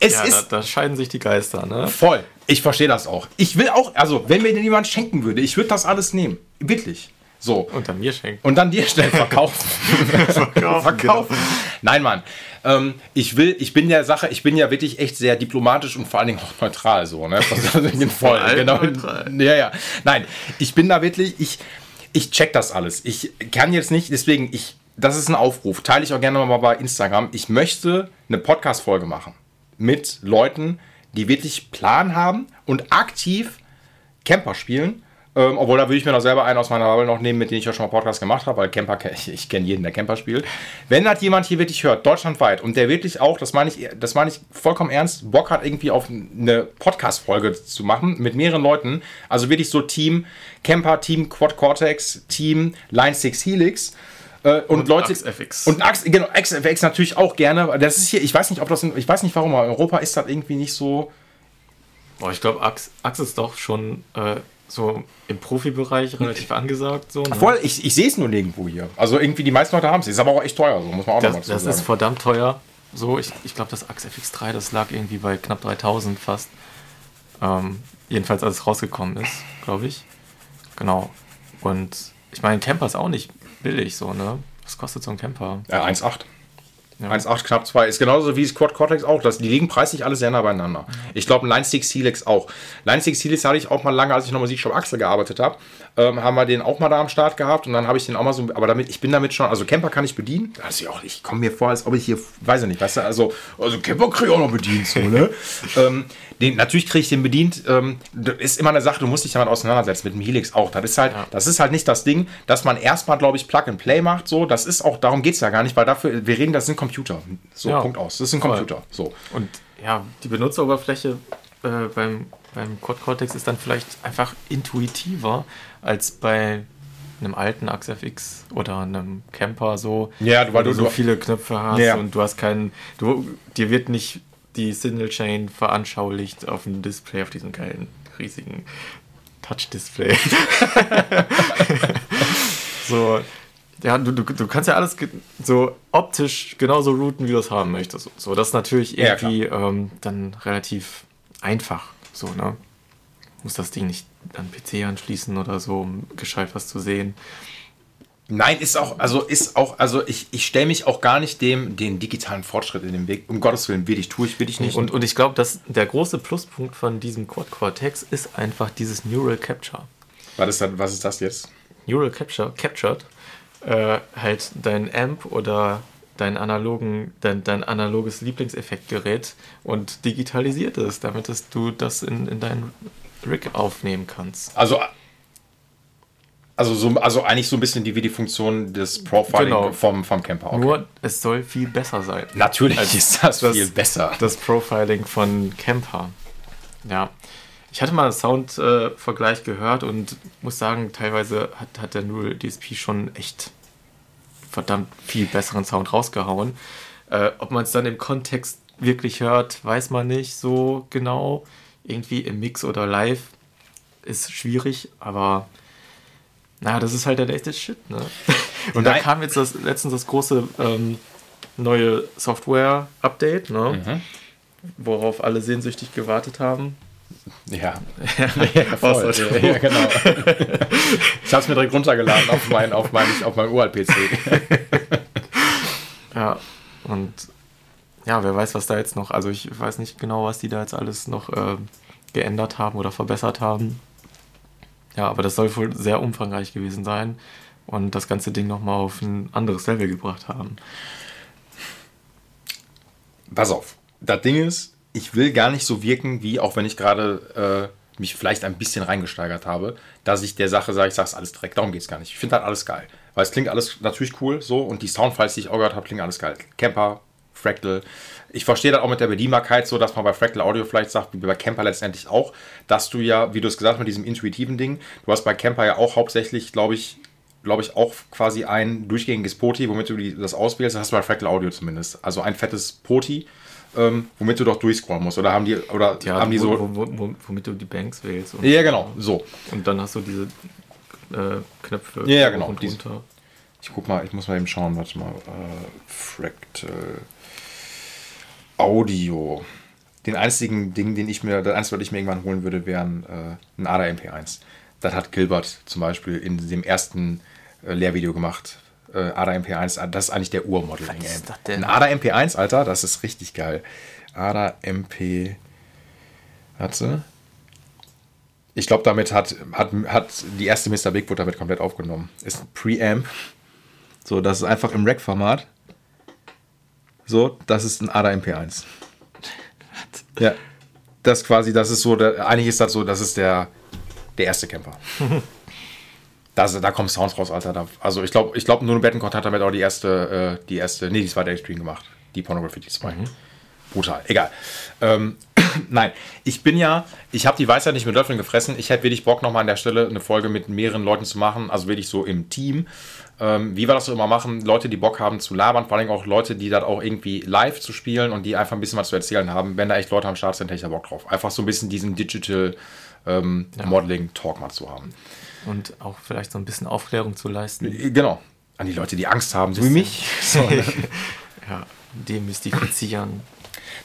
Es Ja, da, ist da scheiden sich die Geister, ne? voll. Ich verstehe das auch. Ich will auch, also, wenn mir denn jemand schenken würde, ich würde das alles nehmen. Wirklich. So. Unter mir schenken. Und dann dir schnell verkaufen. <laughs> Verkaufen, verkaufen. Nein, Mann. Ähm, ich will, ich bin der Sache, ich bin ja wirklich echt sehr diplomatisch und vor allen Dingen auch neutral so, ne? Voll, genau. neutral. Ja, ja. Nein, ich bin da wirklich, ich, ich check das alles. Ich kann jetzt nicht, deswegen, ich, das ist ein Aufruf, teile ich auch gerne mal bei Instagram. Ich möchte eine Podcast-Folge machen mit Leuten, die wirklich Plan haben und aktiv Camper spielen. Ähm, obwohl, da würde ich mir noch selber einen aus meiner Bubble noch nehmen, mit dem ich ja schon mal Podcast gemacht habe, weil Camper, <laughs> ich, ich kenne jeden, der Camper spielt. Wenn das jemand hier wirklich hört, deutschlandweit, und der wirklich auch, das meine ich, das meine ich vollkommen ernst, Bock hat irgendwie auf eine Podcast-Folge zu machen mit mehreren Leuten, also wirklich so Team Camper, Team Quad Cortex, Team Line 6 Helix, äh, und, Und Leute Axe FX. und Axe, genau, Axe FX natürlich auch gerne. Das ist hier, ich weiß nicht, ob das, in, ich weiß nicht warum, aber in Europa ist das irgendwie nicht so. Boah, ich glaube, Axe, Axe ist doch schon äh, so im Profibereich relativ angesagt. So, ne? Voll, ich, ich sehe es nur nirgendwo hier. Also irgendwie die meisten Leute haben es. Ist aber auch echt teuer, so muss man auch Das, nochmal zu das sagen. ist verdammt teuer. So, ich, ich glaube, das Axe FX3, das lag irgendwie bei knapp 3000 fast. Ähm, jedenfalls, als es rausgekommen ist, glaube ich. Genau. Und ich meine, Camper ist auch nicht billig, so, ne? Was kostet so ein Camper? Ja, 1,8. Ja. 1,8 knapp 2. Ist genauso wie das Quad Cortex auch. Das, die liegen preislich alle sehr nah beieinander. Ich glaube, ein Line 6 Helix auch. Line 6 Helix hatte ich auch mal lange, als ich noch Musikshop Axel gearbeitet habe, ähm, haben wir den auch mal da am Start gehabt und dann habe ich den auch mal so, aber damit, ich bin damit schon, also Camper kann ich bedienen. Also ja, ich komme mir vor, als ob ich hier, weiß ich nicht, weißt du, also, also Camper kriege ich auch noch bedient, so, ne? <laughs> ähm, den, natürlich kriege ich den bedient. Ähm, das ist immer eine Sache, du musst dich damit auseinandersetzen, mit dem Helix auch. Das ist halt, Ja. das ist halt nicht das Ding, dass man erstmal, glaube ich, Plug and Play macht. So, das ist auch, darum geht es ja gar nicht, weil dafür, wir reden, das sind Computer. So, Ja. Punkt aus. Das sind Voll. Computer. So. Und ja, die Benutzeroberfläche äh, beim, beim Quad Cortex ist dann vielleicht einfach intuitiver als bei einem alten Axe FX oder einem Camper so, Ja, du- weil du- du so du- viele Knöpfe hast Ja. und du hast keinen, du, dir wird nicht die Signal Chain veranschaulicht auf dem Display, auf diesem geilen, riesigen Touch-Display. <laughs> so, ja, du, du, du kannst ja alles so optisch genauso routen, wie du es haben möchtest. So, das ist natürlich Ja, irgendwie ähm, dann relativ einfach. So, ne? Muss das Ding nicht an PC anschließen oder so, um gescheit was zu sehen. Nein, ist auch, also ist auch, also ich, ich stelle mich auch gar nicht dem, den digitalen Fortschritt in den Weg. Um Gottes Willen, will ich, tue ich, will ich nicht. Und, und ich glaube, dass der große Pluspunkt von diesem Quad Cortex ist einfach dieses Neural Capture. was, ist das, was ist das jetzt? Neural Capture captured äh, halt dein Amp oder dein analogen, dein, dein analoges Lieblingseffektgerät und digitalisiert es, damit es du das in, in deinen Rig aufnehmen kannst. Also, also, so, also eigentlich so ein bisschen die, wie die Funktion des Profiling Genau. vom, vom Camper. Okay. Nur es soll viel besser sein. Natürlich als ist das, viel besser. Das Profiling von Camper. Ja. Ich hatte mal einen Soundvergleich gehört und muss sagen, teilweise hat, hat der Neural DSP schon echt verdammt viel besseren Sound rausgehauen. Äh, ob man es dann im Kontext wirklich hört, weiß man nicht so genau. Irgendwie im Mix oder live ist schwierig, aber naja, das ist halt der latest Shit, ne? <laughs> Und da Nein. kam jetzt das, letztens das große ähm, neue Software-Update, ne? Mhm. Worauf alle sehnsüchtig gewartet haben. Ja. <laughs> ja, voll. Außer- ja, ja, genau. <laughs> Ich habe es mir direkt runtergeladen auf mein, auf mein, auf mein Uralt-PC. Ja, und ja, wer weiß, was da jetzt noch, also ich weiß nicht genau, was die da jetzt alles noch äh, geändert haben oder verbessert haben. Ja, aber das soll wohl sehr umfangreich gewesen sein und das ganze Ding nochmal auf ein anderes Level gebracht haben. Pass auf. Das Ding ist, ich will gar nicht so wirken, wie auch wenn ich gerade äh, mich vielleicht ein bisschen reingesteigert habe, dass ich der Sache sage, ich sage es alles direkt. Darum geht es gar nicht. Ich finde halt alles geil. Weil es klingt alles natürlich cool so und die Soundfiles, die ich auch gehört habe, klingen alles geil. Camper, Fractal. Ich verstehe das auch mit der Bedienbarkeit so, dass man bei Fractal Audio vielleicht sagt, wie bei Camper letztendlich auch, dass du ja, wie du es gesagt hast, mit diesem intuitiven Ding, du hast bei Camper ja auch hauptsächlich, glaube ich, glaube ich, auch quasi ein durchgängiges Poti, womit du die, das auswählst. Das hast du bei Fractal Audio zumindest. Also ein fettes Poti, ähm, womit du doch durchscrollen musst. Oder haben die, oder haben die wo, so. wo, wo, womit du die Banks wählst. Und, Ja, genau, so. und dann hast du diese äh, Knöpfe Ja, ja, genau, und runter. Ich guck mal, ich muss mal eben schauen, warte mal. Äh, Fractal Audio. Den einzigen Ding, den ich mir, das einzige, was ich mir irgendwann holen würde, wären äh, ein ADA MP1. Das hat Gilbert zum Beispiel in dem ersten äh, Lehrvideo gemacht. Äh, ADA MP1, das ist eigentlich der Urmodeling. Was ist das denn? Ein ADA MP1, Alter, das ist richtig geil. ADA MP. Warte. Ich glaube, damit hat, hat, hat die erste Mr. Bigfoot damit komplett aufgenommen. Ist ein Preamp. So, das ist einfach im Rack-Format. So, das ist ein ADA MP1. Ja. Das quasi, das ist so, der, eigentlich ist das so, das ist der, der erste Camper. <laughs> Das, da kommen Sounds raus, Alter. Da, also ich glaube, ich glaube, nur Bettencourt hat damit auch die erste, äh, die erste, nee, die zweite Extreme gemacht. Die Pornography 2. Brutal. Egal. Ähm, <clears throat> nein, ich bin ja, ich habe die Weisheit nicht mit Löffeln gefressen. Ich hätte wirklich Bock, nochmal an der Stelle eine Folge mit mehreren Leuten zu machen, also wirklich so im Team. Ähm, wie wir das so immer machen, Leute, die Bock haben zu labern, vor allem auch Leute, die das auch irgendwie live zu spielen und die einfach ein bisschen was zu erzählen haben. Wenn da echt Leute am Start sind, hätte ich da Bock drauf. Einfach so ein bisschen diesen Digital ähm, Modeling Talk mal zu haben. Und auch vielleicht so ein bisschen Aufklärung zu leisten. Genau. An die Leute, die Angst haben, so wie mich. <laughs> So, ne? Ja, demystifizieren,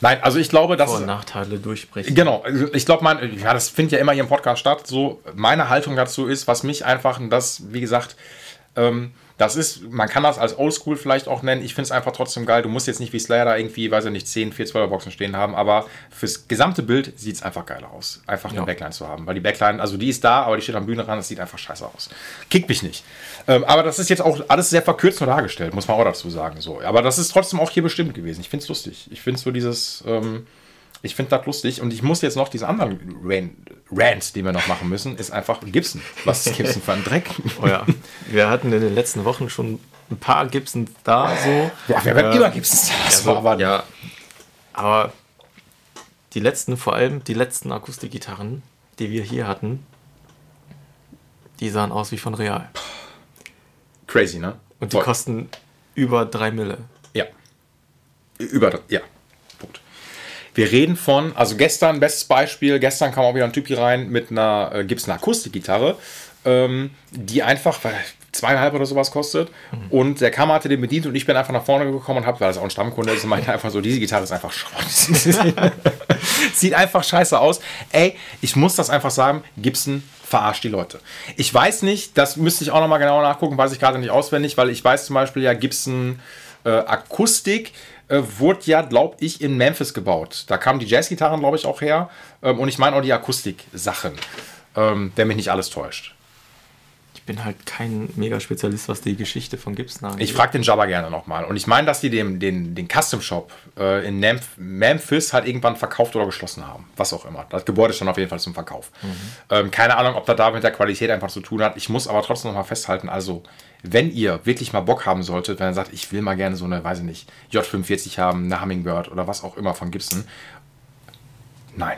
Nein, also ich glaube, dass. Vor- und Nachteile durchbrechen. Genau, also ich glaube, mein, ja, das findet ja immer hier im Podcast statt. So, meine Haltung dazu ist, was mich einfach, und das, wie gesagt, ähm, das ist, man kann das als Oldschool vielleicht auch nennen. Ich finde es einfach trotzdem geil. Du musst jetzt nicht wie Slayer da irgendwie, weiß ich nicht, 10, 4 12 Boxen stehen haben, aber fürs gesamte Bild sieht es einfach geil aus, einfach eine Ja. Backline zu haben. Weil die Backline, also die ist da, aber die steht am Bühnenrand, das sieht einfach scheiße aus. Kickt mich nicht. Ähm, aber das ist jetzt auch alles sehr verkürzt nur dargestellt, muss man auch dazu sagen. So. Aber das ist trotzdem auch hier bestimmt gewesen. Ich finde es lustig. Ich finde so dieses. Ähm, ich finde das lustig und ich muss jetzt noch diesen anderen Rant, den wir noch machen müssen, ist einfach Gibson. Was ist Gibson für ein Dreck? <laughs> Oh ja. Wir hatten in den letzten Wochen schon ein paar Gibsons da so. Ja, wir werden Äh, immer Gibsons. Das ja, war aber ja, aber die letzten, vor allem die letzten Akustikgitarren, die wir hier hatten, die sahen aus wie von Real. crazy, ne? Und die Voll. kosten über 3 Mille. Ja. Über, ja. Wir reden von, also gestern, bestes Beispiel, gestern kam auch wieder ein Typ hier rein mit einer äh, Gibson Akustikgitarre, ähm, die einfach weil, zweieinhalb oder sowas kostet. Und der Kammer hatte den bedient und ich bin einfach nach vorne gekommen und habe, weil das auch ein Stammkunde ist, meinte einfach so, diese Gitarre ist einfach Schrott. <laughs> Sieht einfach scheiße aus. Ey, ich muss das einfach sagen, Gibson verarscht die Leute. Ich weiß nicht, das müsste ich auch nochmal genauer nachgucken, weiß ich gerade nicht auswendig, weil ich weiß zum Beispiel ja, Gibson äh, Akustik äh, wurde ja, glaube ich, in Memphis gebaut. Da kamen die Jazzgitarren, glaube ich, auch her. Ähm, und ich meine auch die Akustik-Sachen, ähm, wenn mich nicht alles täuscht. Ich bin halt kein Mega-Spezialist, was die Geschichte von Gibson angeht. Ich frage den Jabba gerne nochmal. Und ich meine, dass die den, den, den Custom Shop äh, in Memph Memphis halt irgendwann verkauft oder geschlossen haben. Was auch immer. Das Gebäude stand auf jeden Fall zum Verkauf. Ähm, keine Ahnung, ob das da mit der Qualität einfach zu tun hat. Ich muss aber trotzdem nochmal festhalten, also wenn ihr wirklich mal Bock haben solltet, wenn ihr sagt, ich will mal gerne so eine, weiß ich nicht, J45 haben, eine Hummingbird oder was auch immer von Gibson. Nein.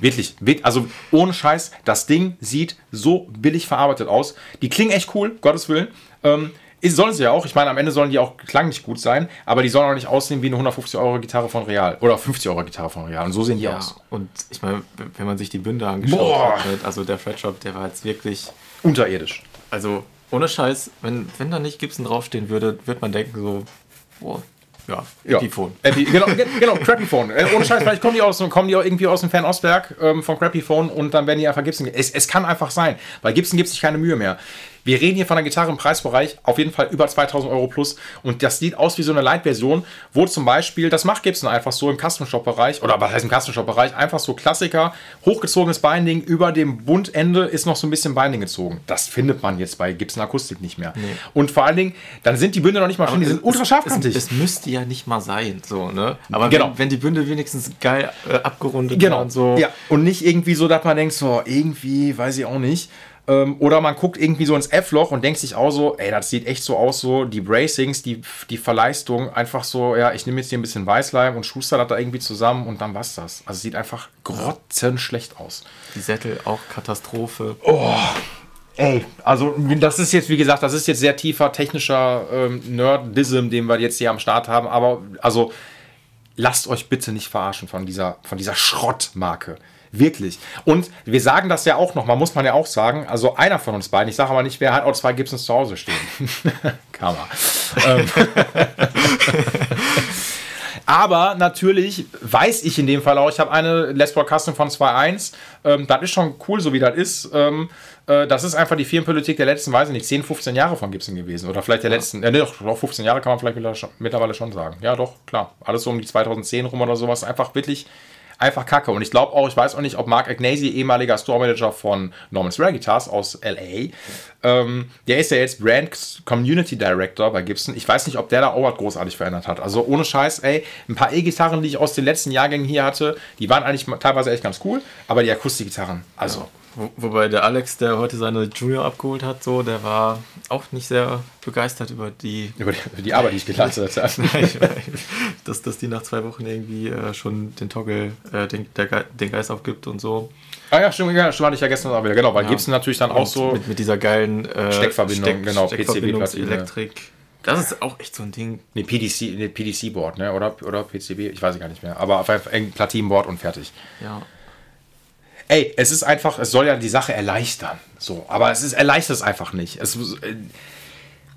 Wirklich, wirk- also ohne Scheiß, das Ding sieht so billig verarbeitet aus. Die klingen echt cool, Gottes Willen. Ähm, sollen sie ja auch. Ich meine, am Ende sollen die auch klanglich gut sein, aber die sollen auch nicht aussehen wie eine 150 Euro Gitarre von Real oder 50 Euro Gitarre von Real. Und so sehen die ja, aus. und ich meine, wenn man sich die Bünde angeschaut Boah. hat, mit- also der Fretshop, der war jetzt wirklich, Unterirdisch. also ohne Scheiß, wenn, wenn da nicht Gibson draufstehen würde, wird man denken so, boah, ja, Ja. Epiphone. Epi, genau, ge- genau, Crappy Phone. Äh, ohne Scheiß, vielleicht kommen die, aus, kommen die auch irgendwie aus dem Fernostwerk ähm, vom Crappy Phone und dann werden die einfach Gibson. Es, es kann einfach sein. Bei Gibson gibt es sich keine Mühe mehr. Wir reden hier von einer Gitarre im Preisbereich, auf jeden Fall über 2000 Euro plus. Und das sieht aus wie so eine Light-Version, wo zum Beispiel, das macht Gibson einfach so im Custom-Shop-Bereich, oder was heißt im Custom-Shop-Bereich, einfach so Klassiker, hochgezogenes Binding, über dem Bundende ist noch so ein bisschen Binding gezogen. Das findet man jetzt bei Gibson Akustik nicht mehr. Und vor allen Dingen, dann sind die Bünde noch nicht mal schön, die sind ultra scharfkantig. Es, es müsste ja nicht mal sein, so, ne? Aber Genau. wenn, wenn die Bünde wenigstens geil äh, abgerundet Genau. waren, so. Ja, und nicht irgendwie so, dass man denkt, so, irgendwie, weiß ich auch nicht. Ähm, oder man guckt irgendwie so ins F-Loch und denkt sich auch so, ey, das sieht echt so aus, so die Bracings, die, die Verleistung, einfach so, ja, ich nehme jetzt hier ein bisschen Weißleim und schuster das da irgendwie zusammen und dann war's das. Also es sieht einfach grotzenschlecht aus. Die Sättel auch Katastrophe. Ey, also das ist jetzt, wie gesagt, das ist jetzt sehr tiefer technischer ähm, Nerdism, den wir jetzt hier am Start haben, aber also lasst euch bitte nicht verarschen von dieser, von dieser Schrottmarke. Wirklich. Und wir sagen das ja auch nochmal, muss man ja auch sagen. Also einer von uns beiden, ich sage aber nicht, wer hat auch zwei Gibsons zu Hause stehen. <laughs> Kammer. ähm. <laughs> Aber natürlich weiß ich in dem Fall auch, ich habe eine Les Paul Custom von 2.1. Ähm, das ist schon cool, so wie das ist. Ähm, äh, das ist einfach die Firmenpolitik der letzten, weiß ich nicht, 10, 15 Jahre von Gibson gewesen. Oder vielleicht der letzten, äh, nee, doch, doch, 15 Jahre kann man vielleicht mittlerweile schon sagen. Ja, doch, klar. Alles so um die 2010 rum oder sowas. Einfach wirklich einfach kacke. Und ich glaube auch, ich weiß auch nicht, ob Mark Agnesi, ehemaliger Store Manager von Norman's Rare Guitars aus LA, ähm, der ist ja jetzt Brand Community Director bei Gibson. Ich weiß nicht, ob der da auch was großartig verändert hat. Also ohne Scheiß, ey, ein paar E-Gitarren, die ich aus den letzten Jahrgängen hier hatte, die waren eigentlich teilweise echt ganz cool, aber die Akustikgitarren, also. Wo, wobei der Alex, der heute seine Junior abgeholt hat, so, der war auch nicht sehr begeistert über die, Über die, über die Arbeit, die ich geleistet habe. <laughs> dass, dass die nach zwei Wochen irgendwie äh, schon den Toggle, äh, den, der, den Geist aufgibt und so. ah ja, stimmt, ja, stimmt, hatte ich ja gestern auch wieder. Genau, weil Ja. Gibson natürlich dann auch Und so. Mit, mit dieser geilen äh, Steckverbindung, genau, Steckverbindungselektrik. Das ist auch echt so ein Ding. Nee, PDC, PDC-Board, ne? Oder, oder PCB, ich weiß es gar nicht mehr. Aber auf jeden Fall ein Platinboard und fertig. Ja. Ey, es ist einfach, es soll ja die Sache erleichtern. So, aber es ist erleichtert es einfach nicht. Es, äh,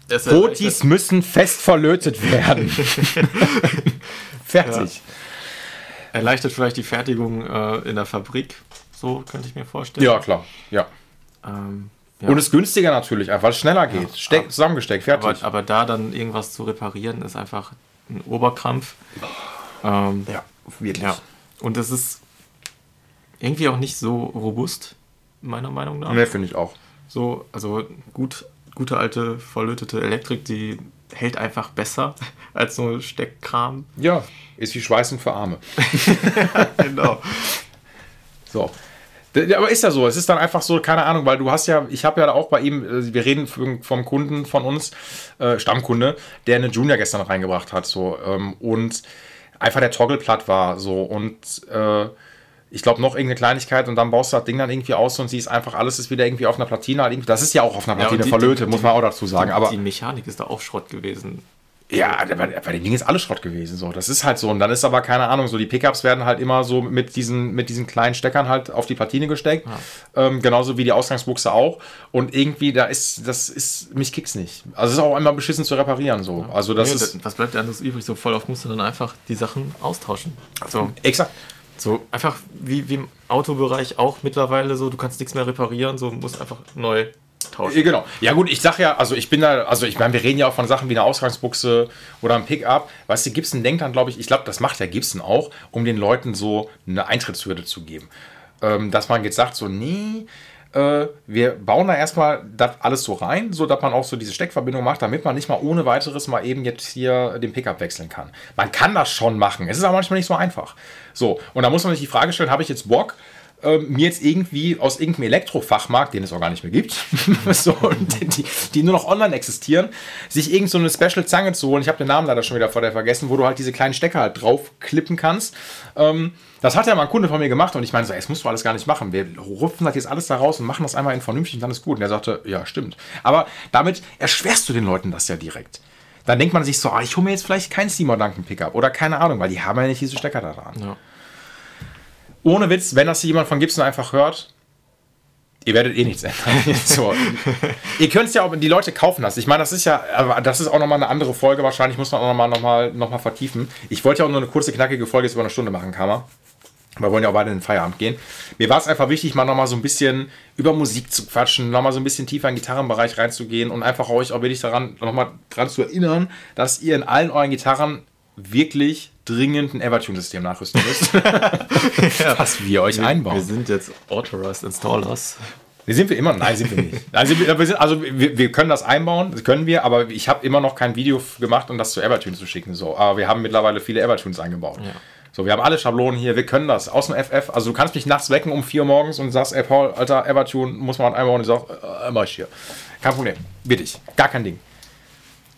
Das Botis müssen fest verlötet werden. <laughs> Fertig. erleichtert vielleicht die Fertigung äh, in der Fabrik. So könnte ich mir vorstellen. Ja, klar. Ja. Ähm, ja. Und es ist günstiger natürlich, einfach weil es schneller geht. Steck, zusammengesteckt, fertig. aber, aber da dann irgendwas zu reparieren, ist einfach ein Oberkrampf. Ähm, ja, wirklich. ja. Und es ist irgendwie auch nicht so robust, meiner Meinung nach. Ne, finde ich auch. So, also gut, gute alte verlötete Elektrik, die hält einfach besser <laughs> als so Steckkram. Ja, ist wie Schweißen für Arme. <laughs> genau. So. D- Aber ist ja so, es ist dann einfach so, keine Ahnung, weil du hast ja, ich habe ja auch bei ihm, äh, wir reden vom Kunden von uns, äh, Stammkunde, der eine Junior gestern reingebracht hat, so, ähm, und einfach der Toggle platt war, so, und äh, ich glaube noch irgendeine Kleinigkeit und dann baust du das Ding dann irgendwie aus und siehst einfach, alles ist wieder irgendwie auf einer Platine, halt das ist ja auch auf einer Ja, Platine die- verlötet, die- muss man auch dazu sagen, aber die Mechanik ist da auch Schrott gewesen. ja, bei, bei dem Ding ist alles Schrott gewesen. So, das ist halt so. Und dann ist aber keine Ahnung, so die Pickups werden halt immer so mit diesen, mit diesen kleinen Steckern halt auf die Platine gesteckt. Ähm, genauso wie die Ausgangsbuchse auch. Und irgendwie, da ist, das ist, mich kicks nicht. Also es ist auch einmal beschissen zu reparieren. So. Also das Nee, ist. was bleibt anderes übrig? So voll auf musst du dann einfach die Sachen austauschen. So, Exakt. So einfach wie, wie im Autobereich auch mittlerweile so, du kannst nichts mehr reparieren, so musst einfach neu tauschen. Ja, Genau. Ja gut, ich sag ja, also ich bin da, also ich meine, wir reden ja auch von Sachen wie eine Ausgangsbuchse oder ein Pickup. Weißt du, Gibson denkt dann, glaube ich, ich glaube, das macht ja Gibson auch, um den Leuten so eine Eintrittshürde zu geben. Ähm, dass man jetzt sagt, so, nee, äh, wir bauen da erstmal das alles so rein, so dass man auch so diese Steckverbindung macht, damit man nicht mal ohne weiteres mal eben jetzt hier den Pickup wechseln kann. Man kann das schon machen, es ist aber manchmal nicht so einfach. So, und da muss man sich die Frage stellen, habe ich jetzt Bock, ähm, mir jetzt irgendwie aus irgendeinem Elektrofachmarkt, den es auch gar nicht mehr gibt, <laughs> so, die, die nur noch online existieren, sich irgend so eine Special-Zange zu holen. Ich habe den Namen leider schon wieder vor der vergessen, wo du halt diese kleinen Stecker halt draufklippen kannst. Ähm, das hat ja mal ein Kunde von mir gemacht und ich meine so, ey, das musst du alles gar nicht machen. Wir rupfen das jetzt alles da raus und machen das einmal in vernünftig und dann ist gut. Und er sagte, ja, stimmt. Aber damit erschwerst du den Leuten das ja direkt. Dann denkt man sich so, ah, ich hole mir jetzt vielleicht keinen Seymour Duncan Pickup oder keine Ahnung, weil die haben ja nicht diese Stecker da dran. Ja. Ohne Witz, wenn das jemand von Gibson einfach hört, ihr werdet eh nichts ändern. <laughs> so. ihr könnt es ja auch, die Leute kaufen das. Ich meine, das ist ja, aber das ist auch nochmal eine andere Folge. Wahrscheinlich muss man auch nochmal noch mal, noch mal vertiefen. Ich wollte ja auch nur eine kurze, knackige Folge jetzt über eine Stunde machen, Kammer. Wir wollen ja auch beide in den Feierabend gehen. Mir war es einfach wichtig, mal nochmal so ein bisschen über Musik zu quatschen, nochmal so ein bisschen tiefer in den Gitarrenbereich reinzugehen und einfach euch auch wirklich daran, nochmal dran zu erinnern, dass ihr in allen euren Gitarren wirklich dringend ein Evertune-System nachrüsten müsst. <laughs> Was wir euch einbauen. Wir sind jetzt Authorized Installers. Nee, sind wir immer? Nein, sind wir nicht. Nein, sind wir, wir sind, also wir, wir können das einbauen, das können wir, aber ich habe immer noch kein Video gemacht, um das zu Evertune zu schicken. So. Aber wir haben mittlerweile viele Evertunes eingebaut. Ja. So, wir haben alle Schablonen hier, wir können das. Aus dem FF, also du kannst mich nachts wecken um 4 Uhr morgens und sagst, ey Paul, Alter, Evertune muss man einbauen. Und ich sag, äh, mach ich hier. Kein Problem. Wirklich. Gar kein Ding.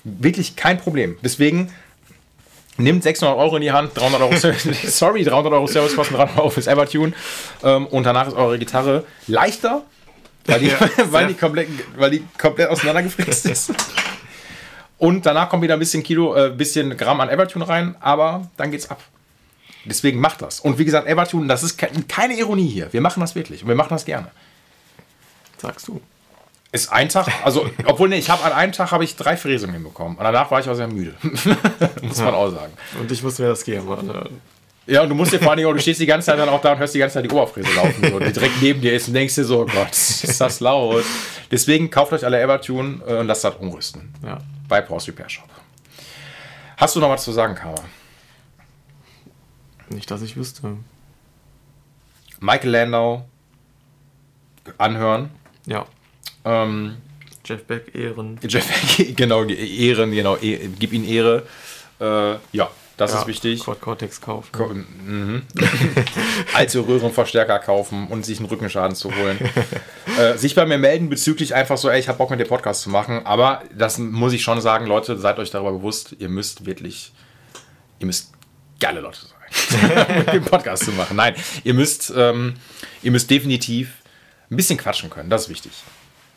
Wirklich kein Problem. Deswegen Nimmt 600 Euro in die Hand, 300 Euro, <laughs> <laughs> sorry, 300 Euro Servicekosten, 300 Euro fürs Evertune ähm, und danach ist eure Gitarre leichter, weil die, Ja, <laughs> weil die, komplett, weil die komplett auseinandergefräst ist. Und danach kommt wieder ein bisschen Kilo, äh, bisschen Gramm an Evertune rein, aber dann geht's ab. Deswegen macht das. Und wie gesagt, Evertune, das ist ke keine Ironie hier. Wir machen das wirklich und wir machen das gerne. Sagst du. Ist ein Tag, also, <laughs> obwohl, nee, ich habe an einem Tag habe ich drei Fräsungen hinbekommen. Und danach war ich auch sehr müde. <laughs> Muss man auch sagen. Und ich muss mir das geben. Mann. Ja, und du musst dir vor allen Dingen du stehst die ganze Zeit dann auch da und hörst die ganze Zeit die Oberfräse laufen, so, die direkt neben dir ist und denkst dir so, oh Gott, <laughs> ist das laut. Deswegen kauft euch alle Evertune äh, und lasst das umrüsten. Ja. Bei Pause Repair Shop. Hast du noch was zu sagen, Karma? Nicht, dass ich wüsste. Michael Landau anhören. Ja. Ähm, Jeff Beck, Ehren. Jeff, <laughs> genau, Ehren, genau, eh, gib ihm Ehre. Äh, ja, das Ja, ist wichtig. Quad Cortex kaufen. Ko- mhm. <laughs> Alte Röhrenverstärker kaufen und sich einen Rückenschaden zu holen. <laughs> äh, sich bei mir melden bezüglich einfach so, ey, ich habe Bock mit dem Podcast zu machen. Aber das muss ich schon sagen, Leute, seid euch darüber bewusst, ihr müsst wirklich, ihr müsst geile Leute sein, mit dem Podcast zu machen. Nein, ihr müsst, ähm, ihr müsst definitiv ein bisschen quatschen können. Das ist wichtig.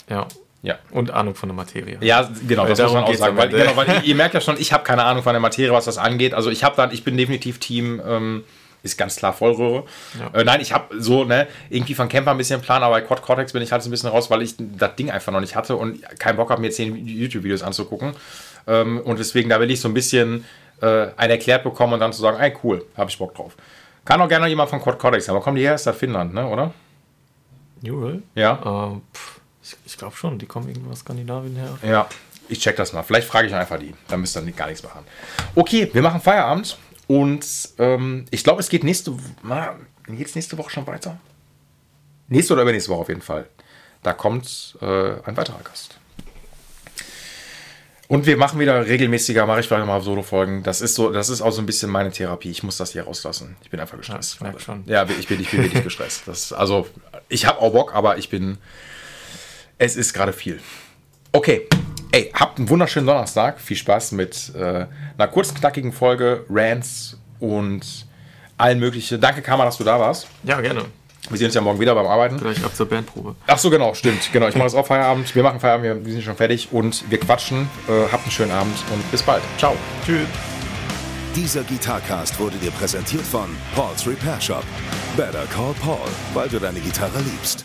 Ja. Ja. Und Ahnung von der Materie. Ja, genau, das muss darum man auch sagen. Weil, genau, weil ihr, merkt ja schon, ich habe keine Ahnung von der Materie, was das angeht. Also ich habe dann, ich bin definitiv Team, ähm, ist ganz klar Vollröhre. Ja. Äh, nein, ich habe so, ne, irgendwie von Camper ein bisschen Plan, aber bei Quad Cortex bin ich halt so ein bisschen raus, weil ich das Ding einfach noch nicht hatte und keinen Bock habe, mir zehn YouTube-Videos anzugucken. Ähm, und deswegen, da will ich so ein bisschen äh, ein erklärt bekommen und dann zu sagen, ey, cool, habe ich Bock drauf. Kann auch gerne jemand von Quad Cortex, aber kommen die her, ist das Finnland, ne, oder? Newell? Ja. Äh, pff, ich ich glaube schon, die kommen irgendwo aus Skandinavien her. Ja, ich check das mal. Vielleicht frage ich einfach die. Da müsst ihr gar nichts machen. Okay, wir machen Feierabend. Und ähm, ich glaube, es geht nächste, na, geht's nächste Woche schon weiter. Nächste oder übernächste Woche auf jeden Fall. Da kommt äh, ein weiterer Gast. Und wir machen wieder regelmäßiger, mache ich vielleicht mal Solo-Folgen. Das ist so, das ist auch so ein bisschen meine Therapie. Ich muss das hier rauslassen. Ich bin einfach gestresst. Ja, ich schon. Ja, ich bin, ich bin wirklich gestresst. Das, also, ich habe auch Bock, aber ich bin. Es ist gerade viel. Okay. Ey, habt einen wunderschönen Donnerstag. Viel Spaß mit äh, einer kurzen, knackigen Folge, Rants und allen möglichen. Danke, Karma, dass du da warst. Ja, gerne. Wir sehen uns ja morgen wieder beim Arbeiten. Gleich ab zur Bandprobe. Ach so, genau, stimmt. Genau, ich mache jetzt auch Feierabend. Wir machen Feierabend, wir- wir sind schon fertig und wir quatschen. Äh, habt einen schönen Abend und bis bald. Ciao. Tschüss. Dieser Gitarcast wurde dir präsentiert von Paul's Repair Shop. Better call Paul, weil du deine Gitarre liebst.